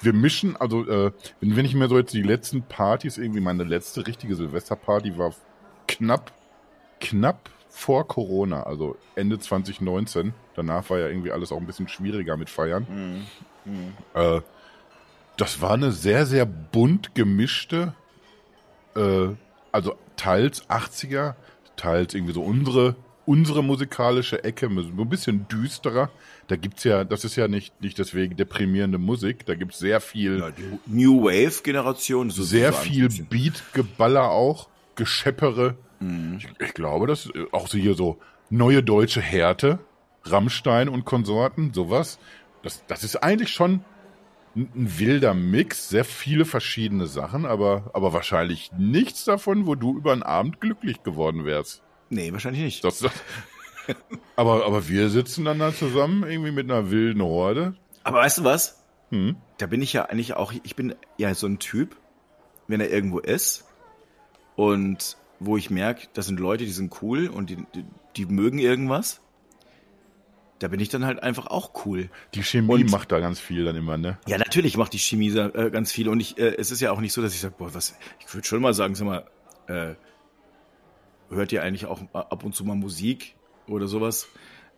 Wir mischen, also äh, wenn, wenn ich mir so jetzt die letzten Partys, irgendwie meine letzte richtige Silvesterparty war knapp, knapp vor Corona, also Ende 2019. Danach war ja irgendwie alles auch ein bisschen schwieriger mit Feiern. Äh, das war eine sehr, sehr bunt gemischte, äh, also teils 80er, teils irgendwie so unsere, unsere musikalische Ecke, so ein bisschen düsterer. Da gibt's ja, das ist ja nicht, nicht deswegen deprimierende Musik, da gibt's sehr viel, Ja, New Wave Generation. so- sehr so viel. Beatgeballer auch, Gescheppere. Ich, ich glaube, das ist auch so hier so neue deutsche Härte, Rammstein und Konsorten, sowas. Das, das ist eigentlich schon ein, ein wilder Mix, sehr viele verschiedene Sachen, aber, aber wahrscheinlich nichts davon, wo du über einen Abend glücklich geworden wärst. Nee, wahrscheinlich nicht. Das, das, aber, aber wir sitzen dann da zusammen, irgendwie mit einer wilden Horde. Aber weißt du was? Hm. Da bin ich ja eigentlich auch, ich bin ja so ein Typ, wenn er irgendwo ist und wo ich merke, das sind Leute, die sind cool und die, die, die mögen irgendwas, da bin ich dann halt einfach auch cool. Die Chemie Und- macht da ganz viel dann immer, ne? Ja, natürlich macht die Chemie da, äh, ganz viel und ich, äh, es ist ja auch nicht so, dass ich sage, boah, was, ich würde schon mal sagen, sag mal, äh, hört ihr eigentlich auch ab und zu mal Musik oder sowas?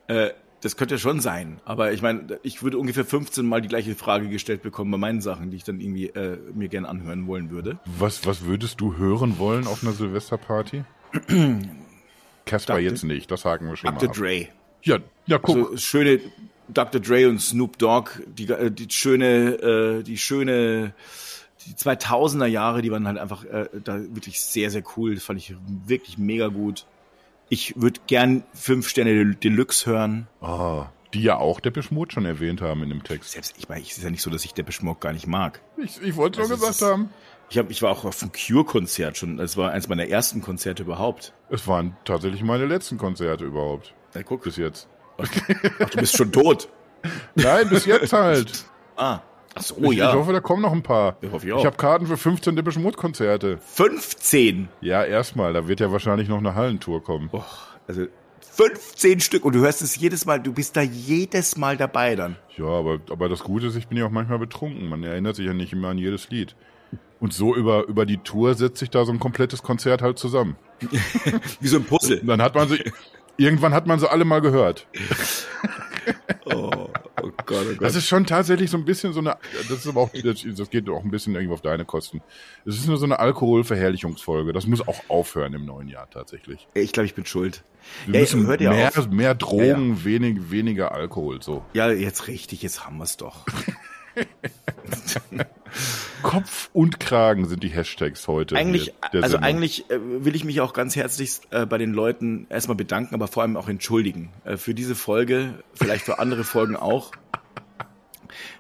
Äh, das könnte schon sein, aber ich meine, ich würde ungefähr 15 Mal die gleiche Frage gestellt bekommen bei meinen Sachen, die ich dann irgendwie äh, mir gern anhören wollen würde. Was, was würdest du hören wollen auf einer Silvesterparty? Casper Dr. jetzt nicht, das haken wir schon Dr. mal ab. Dre. Ja, ja, guck. So schöne Dr. Dre und Snoop Dogg, die, äh, die schöne, äh, die schöne, die 2000er Jahre, die waren halt einfach äh, da wirklich sehr, sehr cool. Das fand ich wirklich mega gut. Ich würde gern fünf Sterne Del- Deluxe hören. Ah, die ja auch Depeche Mode schon erwähnt haben in dem Text. Selbst, ich meine, es ist ja nicht so, dass ich Depeche Mode gar nicht mag. Ich, ich wollte nur Also es gesagt ist- haben, Ich, hab, ich war auch auf einem Cure-Konzert schon. Das war eins meiner ersten Konzerte überhaupt. es waren tatsächlich meine letzten Konzerte überhaupt. Na, guck. Bis jetzt. Ach, du bist schon tot. Nein, bis jetzt halt. Ah. Ach so, ich, ja. ich hoffe, da kommen noch ein paar. Ich hoffe ich auch. Ich habe Karten für 15 Depeche Mode Konzerte. 15. Ja, erstmal, da wird ja wahrscheinlich noch eine Hallentour kommen. Oh, also 15 Stück und du hörst es jedes Mal, du bist da jedes Mal dabei dann. Ja, aber, aber das Gute ist, ich bin ja auch manchmal betrunken. Man erinnert sich ja nicht immer an jedes Lied. Und so über, über die Tour setzt sich da so ein komplettes Konzert halt zusammen. Wie so ein Puzzle. Dann hat man sie, irgendwann hat man sie alle mal gehört. Oh Gott. Oh Gott. Das ist schon tatsächlich so ein bisschen so eine, das ist aber auch, das, geht auch ein bisschen irgendwie auf deine Kosten. Es ist nur so eine Alkoholverherrlichungsfolge. Das muss auch aufhören im neuen Jahr tatsächlich. Ich glaube, ich bin schuld. Wir Ey, müssen hört mehr, auf? mehr Drogen, Ja, ja. Wenig, weniger Alkohol, so. Ja, jetzt richtig, jetzt haben wir es doch. Kopf und Kragen sind die Hashtags heute. Eigentlich, also Sendung. eigentlich äh, will ich mich auch ganz herzlich äh, bei den Leuten erstmal bedanken, aber vor allem auch entschuldigen äh, für diese Folge, vielleicht für andere Folgen auch.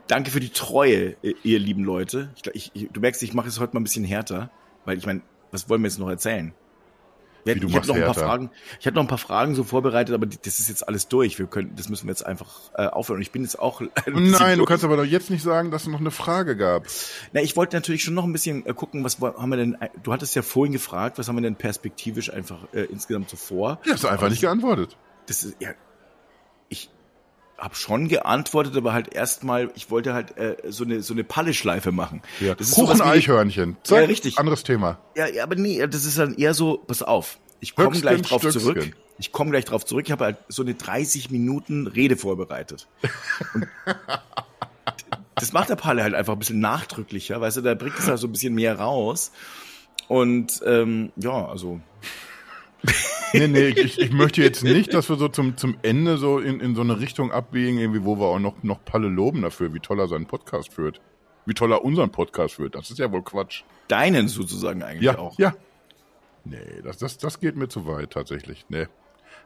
Danke für die Treue, ihr lieben Leute. Ich, ich, du merkst, ich mache es heute mal ein bisschen härter, weil ich meine, was wollen wir jetzt noch erzählen? Wir Wie, du ich machst noch ein paar härter? Fragen. Ich hatte noch ein paar Fragen so vorbereitet, aber das ist jetzt alles durch. Wir können, das müssen wir jetzt einfach äh, aufhören. Und ich bin jetzt auch. Nein, du kannst aber doch jetzt nicht sagen, dass es noch eine Frage gab. Na, ich wollte natürlich schon noch ein bisschen äh, gucken, was haben wir denn, äh, du hattest ja vorhin gefragt, was haben wir denn perspektivisch einfach äh, insgesamt so vor? Du hast einfach Aber nicht geantwortet. Das ist, ja, habe schon geantwortet, aber halt erstmal, ich wollte halt äh, so eine so eine Palleschleife machen. Ja. Das ist Kuchen sowas wie- Eichhörnchen. Zack, Ja, richtig. Anderes Thema. Ja, ja, aber nee, das ist dann eher so, pass auf, ich komme gleich drauf Stöcksken. zurück. Ich komme gleich drauf zurück. Ich habe halt so eine 30 Minuten Rede vorbereitet. Das macht der Palle halt einfach ein bisschen nachdrücklicher, weißt du, da bringt es halt so ein bisschen mehr raus. Und ähm, ja, also Nee, nee, ich, ich möchte jetzt nicht, dass wir so zum, zum Ende so in, in so eine Richtung abbiegen, irgendwie, wo wir auch noch, noch Palle loben dafür, wie toll er seinen Podcast führt. Wie toll er unseren Podcast führt. Das ist ja wohl Quatsch. deinen sozusagen eigentlich Ja, auch. ja. Nee, das, das, das geht mir zu weit tatsächlich. Nee.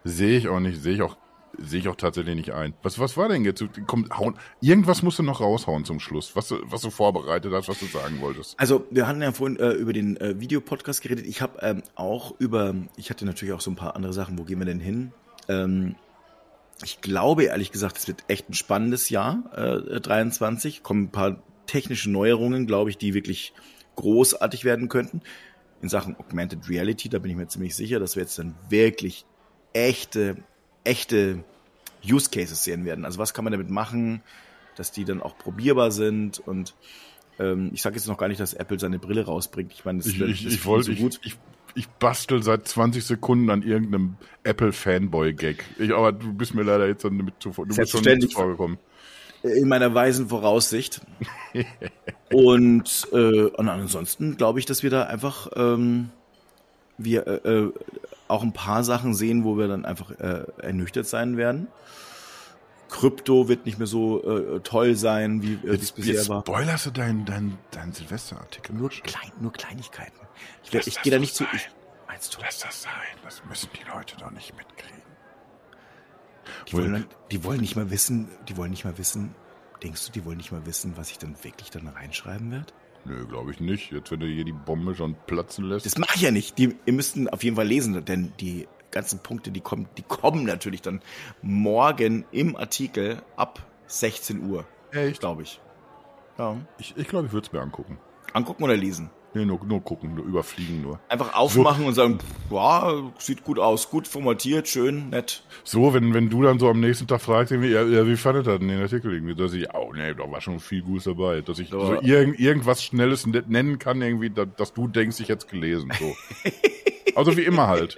Sehe ich auch nicht, sehe ich auch, sehe ich auch tatsächlich nicht ein. Was, was war denn jetzt? Komm, hauen. Irgendwas musst du noch raushauen zum Schluss, was, du- was du vorbereitet hast, was du sagen wolltest. Also wir hatten ja vorhin äh, über den äh, Videopodcast geredet. Ich habe ähm, auch über, ich hatte natürlich auch so ein paar andere Sachen. Wo gehen wir denn hin? Ähm, ich glaube ehrlich gesagt, es wird echt ein spannendes Jahr äh, 23. Kommen ein paar technische Neuerungen, glaube ich, die wirklich großartig werden könnten. In Sachen Augmented Reality, da bin ich mir ziemlich sicher, dass wir jetzt dann wirklich echte, echte Use Cases sehen werden. Also was kann man damit machen, dass die dann auch probierbar sind und ähm, ich sage jetzt noch gar nicht, dass Apple seine Brille rausbringt. Ich meine, das Ich, das ich, ist ich wollte, so gut. ich, ich, ich bastel seit 20 Sekunden an irgendeinem Apple-Fanboy-Gag. Aber du bist mir leider jetzt dann mit zuvor, du bist schon nicht vorgekommen. in meiner weisen Voraussicht. und, äh, und ansonsten glaube ich, dass wir da einfach ähm, wir äh, äh, auch ein paar Sachen sehen, wo wir dann einfach äh, ernüchtert sein werden. Krypto wird nicht mehr so äh, toll sein, wie äh, es bisher jetzt war. spoilerst du deinen dein, dein Silvesterartikel. Nur, klein, nur Kleinigkeiten. Ich, werd- ich gehe da nicht zu. Ich, meinst du? Lass das sein. Das müssen die Leute doch nicht mitkriegen. Die wollen, die wollen nicht mal wissen, die wollen nicht mal wissen, denkst du, die wollen nicht mal wissen, was ich dann wirklich dann reinschreiben werde? Nö, glaube ich nicht. Jetzt, wenn du hier die Bombe schon platzen lässt. Das mache ich ja nicht. Die, ihr müsst auf jeden Fall lesen, denn die ganzen Punkte, die kommen, die kommen natürlich dann morgen im Artikel ab 16 Uhr, Echt? glaube ich. Ja. Ich ich, glaube, ich würde es mir angucken. Angucken oder lesen? Nee, nur, nur gucken, nur überfliegen nur. Einfach aufmachen und sagen, ja, sieht gut aus, gut formatiert, schön, nett. So, wenn, wenn du dann so am nächsten Tag fragst, irgendwie, ja, ja, wie fandet ihr denn den Artikel irgendwie? Dass ich, oh nee, da war schon viel Gutes dabei. Dass ich Ja. so irgend, irgendwas Schnelles ne- nennen kann, irgendwie, da, dass du denkst, ich hätte gelesen. So. also wie immer halt.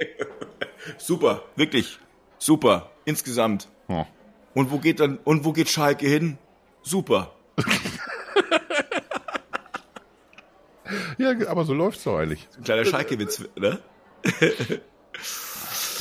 Super, wirklich. Super, insgesamt. Ja. Und wo geht dann, und wo geht Schalke hin? Super. Ja, aber so läuft's doch eigentlich. Ein kleiner Schalke-Witz, ne?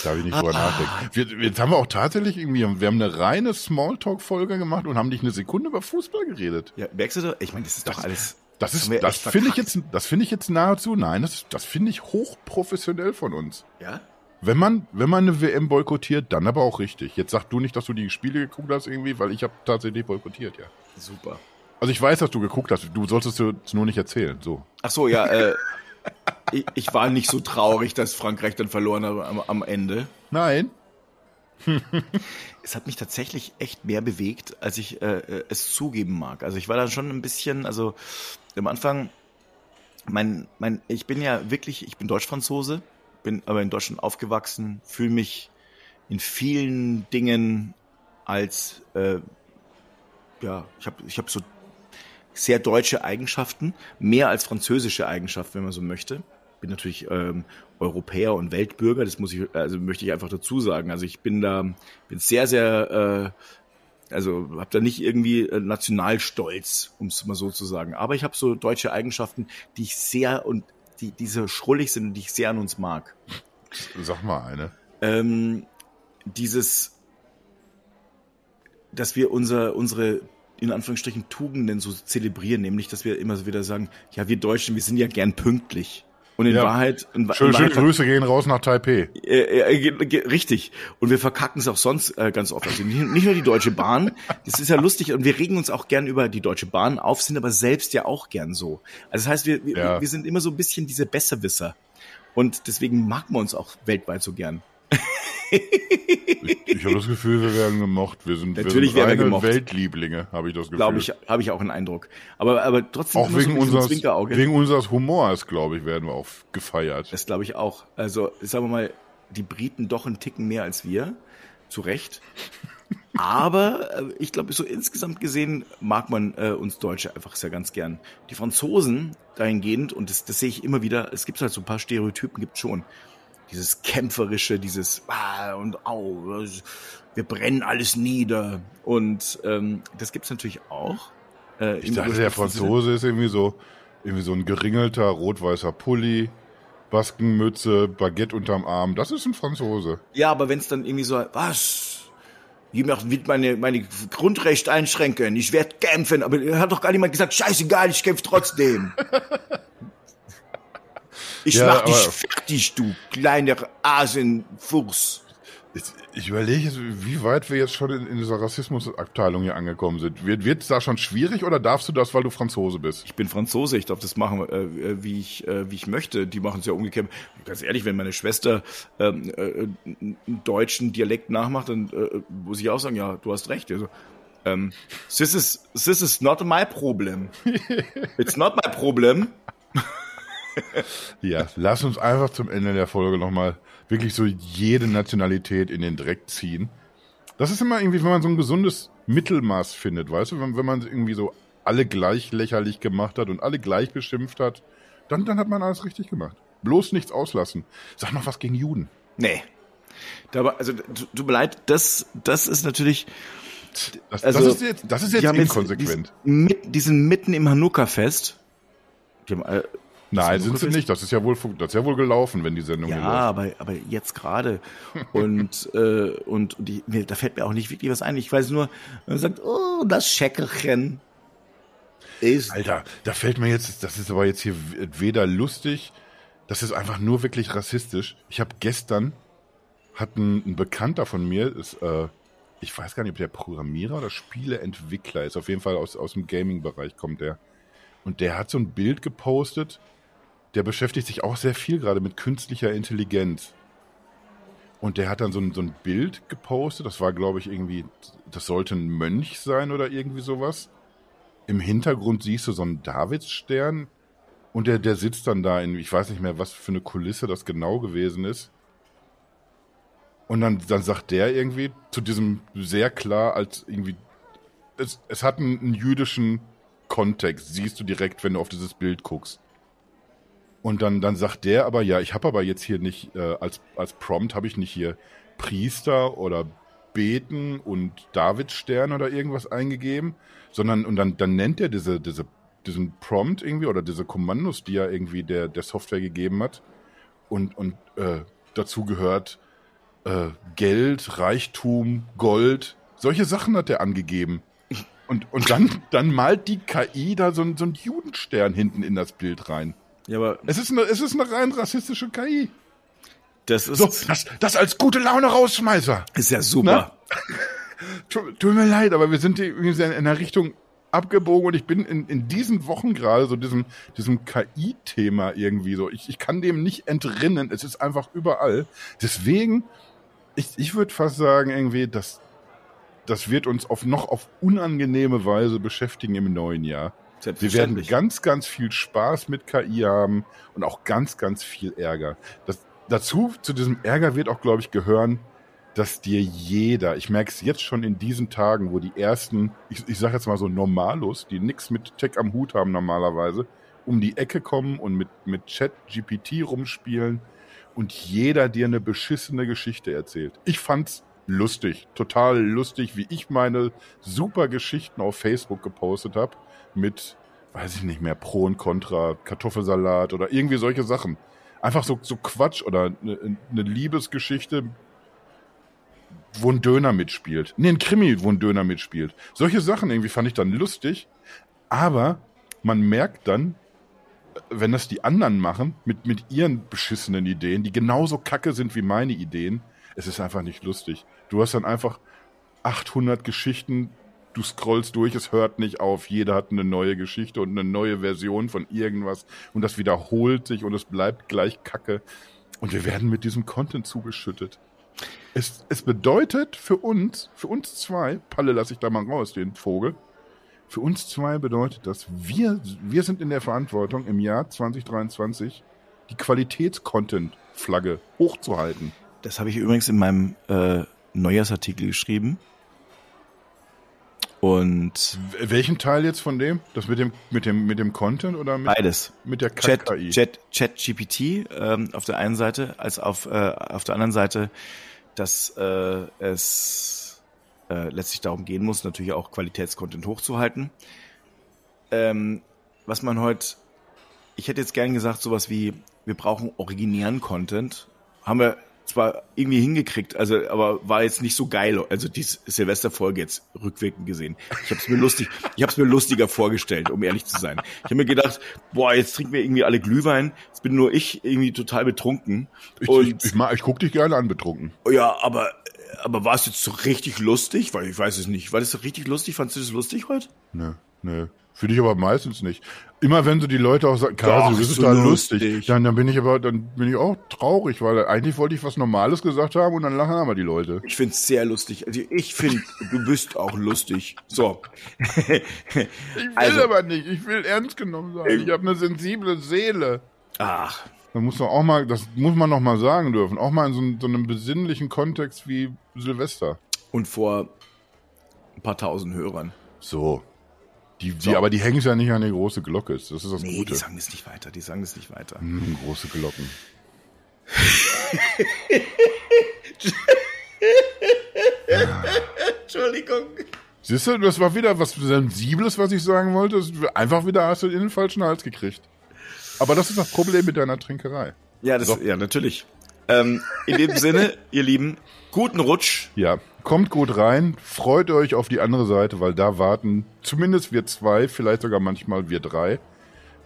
Darf ich nicht drüber nachdenken. Wir, jetzt haben wir auch tatsächlich irgendwie, wir haben eine reine Smalltalk-Folge gemacht und haben nicht eine Sekunde über Fußball geredet. Ja, merkst du doch? Ich meine, das ist doch alles. Das ist, das finde ich jetzt, das finde ich jetzt nahezu, nein, das, das finde ich hochprofessionell von uns. Ja? Wenn man, wenn man eine WM boykottiert, dann aber auch richtig. Jetzt sag du nicht, dass du die Spiele geguckt hast irgendwie, weil ich habe tatsächlich boykottiert, ja. Super. Also ich weiß, dass du geguckt hast. Du solltest es nur nicht erzählen. So. Ach so, ja, äh, ich, ich war nicht so traurig, dass Frankreich dann verloren hat am, am Ende. Nein. Es hat mich tatsächlich echt mehr bewegt, als ich äh, äh, es zugeben mag. Also ich war dann schon ein bisschen, also am Anfang, mein, mein, ich bin ja wirklich, ich bin Deutsch-Franzose, bin aber in Deutschland aufgewachsen, fühle mich in vielen Dingen als, äh, ja, ich habe ich hab so sehr deutsche Eigenschaften, mehr als französische Eigenschaften, wenn man so möchte. Bin natürlich ähm, Europäer und Weltbürger, das muss ich, also möchte ich einfach dazu sagen. Also ich bin da, bin sehr, sehr Also habe da nicht irgendwie äh, Nationalstolz, um es mal so zu sagen. Aber ich habe so deutsche Eigenschaften, die ich sehr und die, die so schrullig sind und die ich sehr an uns mag. Sag mal eine. Ähm, dieses, dass wir unser, unsere in Anführungsstrichen Tugenden so zelebrieren, nämlich dass wir immer so wieder sagen, ja, wir Deutschen, wir sind ja gern pünktlich. Und in Ja. Wahrheit, in, Schöne, in schöne Wahrheit Grüße gehen raus nach Taipei. äh, äh, ge- richtig. Und wir verkacken es auch sonst äh, ganz oft. Also nicht, nicht nur die Deutsche Bahn. Das ist ja lustig. Und wir regen uns auch gern über die Deutsche Bahn auf, sind aber selbst ja auch gern so. Also das heißt, wir, wir, Ja. wir sind immer so ein bisschen diese Besserwisser. Und deswegen mag man uns auch weltweit so gern. Ich, ich habe das Gefühl, wir werden gemocht. Wir sind, Natürlich wir werden sind wir reine gemocht. Weltlieblinge, habe ich das Gefühl. Glaube ich, habe ich auch einen Eindruck. Aber, aber trotzdem Auch wegen unseres, wegen unseres Humors, glaube ich, werden wir auch gefeiert. Das glaube ich auch. Also, sagen wir mal, die Briten doch einen Ticken mehr als wir. Zu Recht. Aber äh, ich glaube, so insgesamt gesehen mag man äh, uns Deutsche einfach sehr ganz gern. Die Franzosen dahingehend, und das, das sehe ich immer wieder, es gibt halt so ein paar Stereotypen, gibt schon. Dieses kämpferische, dieses ah, und au, wir brennen alles nieder. Und ähm, das gibt's natürlich auch. Äh, Ich dachte, der Sinne. Franzose ist irgendwie so, irgendwie so ein geringelter rot-weißer Pulli, Baskenmütze, Baguette unterm Arm. Das ist ein Franzose. Ja, aber wenn es dann irgendwie so, was? Ich will meine, meine Grundrechte einschränken, ich werde kämpfen, aber hat doch gar niemand gesagt, scheißegal, ich kämpfe trotzdem. Ich Ja, mach dich fertig, du kleiner Asenfuchs. Ich, ich überlege, jetzt, wie weit wir jetzt schon in, in dieser Rassismusabteilung hier angekommen sind. Wird es da schon schwierig oder darfst du das, weil du Franzose bist? Ich bin Franzose, ich darf das machen, äh, äh, wie ich, äh, wie ich möchte. Die machen es ja umgekehrt. Ganz ehrlich, wenn meine Schwester ähm, äh, einen deutschen Dialekt nachmacht, dann äh, muss ich auch sagen, ja, du hast recht. Also, ähm, this is this is not my problem. It's not my problem. Ja, lass uns einfach zum Ende der Folge nochmal wirklich so jede Nationalität in den Dreck ziehen. Das ist immer irgendwie, wenn man so ein gesundes Mittelmaß findet, weißt du, wenn, wenn man irgendwie so alle gleich lächerlich gemacht hat und alle gleich beschimpft hat, dann, dann hat man alles richtig gemacht. Bloß nichts auslassen. Sag noch was gegen Juden. Nee. Da war, also tut mir leid, das das ist natürlich. Das, Also, das ist jetzt, das ist die jetzt inkonsequent. Die, mit, die sind mitten im Hanukkah-Fest. Die haben, äh, Nein, das sind sie nicht. Das ist ja wohl, das ist ja wohl gelaufen, wenn die Sendung Ja, aber, aber jetzt gerade. Und, äh, und die, mir, da fällt mir auch nicht wirklich was ein. Ich weiß nur, man sagt, oh, das Schäckelchen ist. Alter, da fällt mir jetzt, das ist aber jetzt hier weder lustig, das ist einfach nur wirklich rassistisch. Ich habe gestern, hat ein, ein Bekannter von mir, ist, äh, ich weiß gar nicht, ob der Programmierer oder Spieleentwickler ist, auf jeden Fall aus, aus dem Gaming-Bereich kommt der. Und der hat so ein Bild gepostet, der beschäftigt sich auch sehr viel gerade mit künstlicher Intelligenz. Und der hat dann so ein, so ein Bild gepostet, das war, glaube ich, irgendwie, das sollte ein Mönch sein oder irgendwie sowas. Im Hintergrund siehst du so einen Davidsstern und der, der sitzt dann da in, ich weiß nicht mehr, was für eine Kulisse das genau gewesen ist. Und dann, dann sagt der irgendwie zu diesem sehr klar als irgendwie, es, es hat einen, einen jüdischen Kontext, siehst du direkt, wenn du auf dieses Bild guckst. Und dann, dann sagt der aber, ja, ich habe aber jetzt hier nicht, äh, als, als Prompt habe ich nicht hier Priester oder Beten und Davidstern oder irgendwas eingegeben, sondern, und dann, dann nennt er diese, diese, diesen Prompt irgendwie oder diese Kommandos, die er irgendwie der, der Software gegeben hat. Und, und äh, dazu gehört äh, Geld, Reichtum, Gold, solche Sachen hat er angegeben. Und, und dann, dann malt die KI da so, so einen Judenstern hinten in das Bild rein. Ja, aber Es ist eine, es ist eine rein rassistische KI. das ist, So, das, das als gute Laune rausschmeißer. ist ja super. Tut, tut mir leid, aber wir sind hier irgendwie in einer Richtung abgebogen und ich bin in, in diesen Wochen gerade so diesem, diesem KI-Thema irgendwie so. Ich, ich kann dem nicht entrinnen. Es ist einfach überall. Deswegen, ich, ich würde fast sagen, irgendwie, dass das wird uns auf noch auf unangenehme Weise beschäftigen im neuen Jahr. Wir werden ganz, ganz viel Spaß mit KI haben und auch ganz, ganz viel Ärger. Das, dazu, zu diesem Ärger wird auch, glaube ich, gehören, dass dir jeder, ich merke es jetzt schon in diesen Tagen, wo die ersten, ich, ich sage jetzt mal so Normalos, die nichts mit Tech am Hut haben normalerweise, um die Ecke kommen und mit, mit Chat GPT rumspielen und jeder dir eine beschissene Geschichte erzählt. Ich fand's lustig. Total lustig, wie ich meine super Geschichten auf Facebook gepostet habe mit, weiß ich nicht mehr, Pro und Contra, Kartoffelsalat oder irgendwie solche Sachen. Einfach so, so Quatsch oder eine, eine Liebesgeschichte, wo ein Döner mitspielt. Nee, ein Krimi, wo ein Döner mitspielt. Solche Sachen irgendwie fand ich dann lustig, aber man merkt dann, wenn das die anderen machen, mit, mit ihren beschissenen Ideen, die genauso kacke sind wie meine Ideen, es ist einfach nicht lustig. Du hast dann einfach 800 Geschichten, du scrollst durch, es hört nicht auf, jeder hat eine neue Geschichte und eine neue Version von irgendwas und das wiederholt sich und es bleibt gleich kacke und wir werden mit diesem Content zugeschüttet. Es, es bedeutet für uns, für uns zwei, Palle lasse ich da mal raus, den Vogel, für uns zwei bedeutet das, wir, wir sind in der Verantwortung, im Jahr 2023 die Qualitätscontent-Flagge hochzuhalten. Das habe ich übrigens in meinem äh, Neujahrsartikel geschrieben. Und welchen Teil jetzt von dem? Das mit dem mit dem mit dem Content oder mit beides mit der Chat KI? Chat Chat GPT ähm, auf der einen Seite als auf äh, auf der anderen Seite, dass äh, es äh, letztlich darum gehen muss, natürlich auch Qualitätscontent hochzuhalten. Ähm, was man heute, ich hätte jetzt gern gesagt, sowas wie, wir brauchen originären Content. Haben wir zwar irgendwie hingekriegt, also aber war jetzt nicht so geil. Also die Silvesterfolge jetzt rückwirkend gesehen. Ich habe es mir lustig, ich habe es mir lustiger vorgestellt, um ehrlich zu sein. Ich habe mir gedacht, boah, jetzt trinken wir irgendwie alle Glühwein. Jetzt bin nur ich irgendwie total betrunken. Ich, und, ich, ich, ich, guck dich gerne an betrunken. Ja, aber aber war es jetzt so richtig lustig? Weil ich weiß es nicht. War das so richtig lustig? Fandest du das lustig heute? Nö, nö. Finde ich aber meistens nicht. Immer wenn so die Leute auch sagen, Kasi, du bist so da lustig, lustig. Dann, dann bin ich aber, dann bin ich auch traurig, weil eigentlich wollte ich was Normales gesagt haben und dann lachen aber die Leute. Ich finde es sehr lustig. Also ich finde, du bist auch lustig. So. ich will also, aber nicht. Ich will ernst genommen sein. Ich habe eine sensible Seele. Ach. Da muss man auch mal, das muss man noch mal sagen dürfen, auch mal in so, so einem besinnlichen Kontext wie Silvester. Und vor ein paar tausend Hörern. So. Die, die, so. Aber die hängen ja nicht an der große Glocke. Das ist das nee, Gute. die sagen es nicht weiter. Die sagen es nicht weiter. Hm, große Glocken. Entschuldigung. Siehst du, das war wieder was Sensibles, was ich sagen wollte. Einfach wieder hast du in den falschen Hals gekriegt. Aber das ist das Problem mit deiner Trinkerei. Ja, das, so. ja natürlich. Ähm, in dem Sinne, ihr Lieben, guten Rutsch. Ja, kommt gut rein, freut euch auf die andere Seite, weil da warten zumindest wir zwei, vielleicht sogar manchmal wir drei,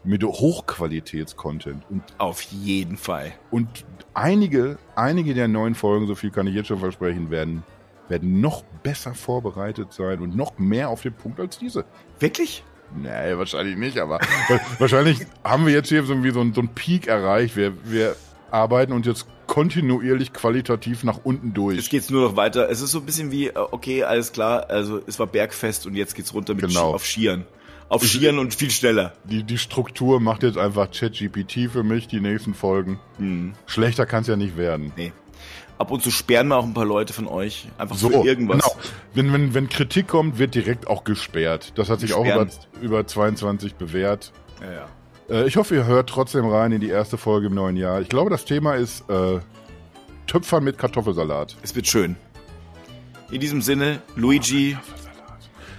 mit Hochqualitätscontent. Und auf jeden Fall. Und einige, einige der neuen Folgen, so viel kann ich jetzt schon versprechen, werden, werden noch besser vorbereitet sein und noch mehr auf den Punkt als diese. Wirklich? Nee, wahrscheinlich nicht, aber wahrscheinlich haben wir jetzt hier so, so, ein, so einen Peak erreicht. Wir, wir arbeiten uns jetzt kontinuierlich qualitativ nach unten durch. Jetzt geht's nur noch weiter. Es ist so ein bisschen wie, äh, okay, alles klar, also es war Bergfest und jetzt geht's runter mit genau. auf Skiern. Auf Skiern und viel schneller. Die, die Struktur macht jetzt einfach ChatGPT für mich, die nächsten Folgen. Hm. Schlechter kann's ja nicht werden. Nee ab und zu sperren wir auch ein paar Leute von euch. Einfach so für irgendwas. Genau. Wenn, wenn, wenn Kritik kommt, wird direkt auch gesperrt. Das hat sich Gesperren. auch über, über 22 bewährt. Ja, ja. Äh, ich hoffe, ihr hört trotzdem rein in die erste Folge im neuen Jahr. Ich glaube, das Thema ist äh, Töpfern mit Kartoffelsalat. Es wird schön. In diesem Sinne, Luigi,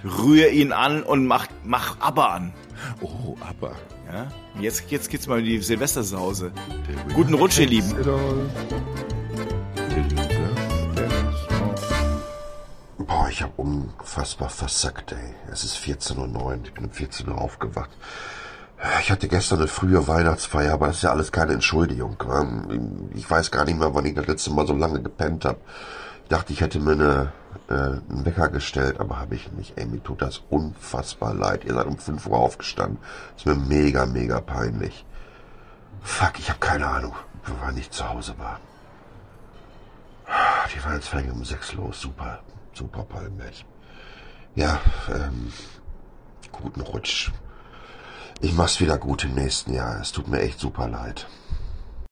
rühr ihn an und mach, mach Aber an. Oh, Aber. Ja, jetzt, jetzt geht's mal in die Silvestersause. Guten Rutsch, ihr Lieben. Boah, ich habe unfassbar versackt, ey. Es ist 14.09 Uhr, ich bin um 14 Uhr aufgewacht. Ich hatte gestern eine frühe Weihnachtsfeier, aber das ist ja alles keine Entschuldigung. Ähm, ich weiß gar nicht mehr, wann ich das letzte Mal so lange gepennt habe. Ich dachte, ich hätte mir eine, äh, einen Wecker gestellt, aber habe ich nicht. Ey, mir tut das unfassbar leid. Ihr seid um 5 Uhr aufgestanden. Ist mir mega, mega peinlich. Fuck, ich habe keine Ahnung, wann ich zu Hause war. Die Weihnachtsfeier um 6 los. Super. Super Palmett. Ja, ähm, guten Rutsch. Ich mach's wieder gut im nächsten Jahr. Es tut mir echt super leid.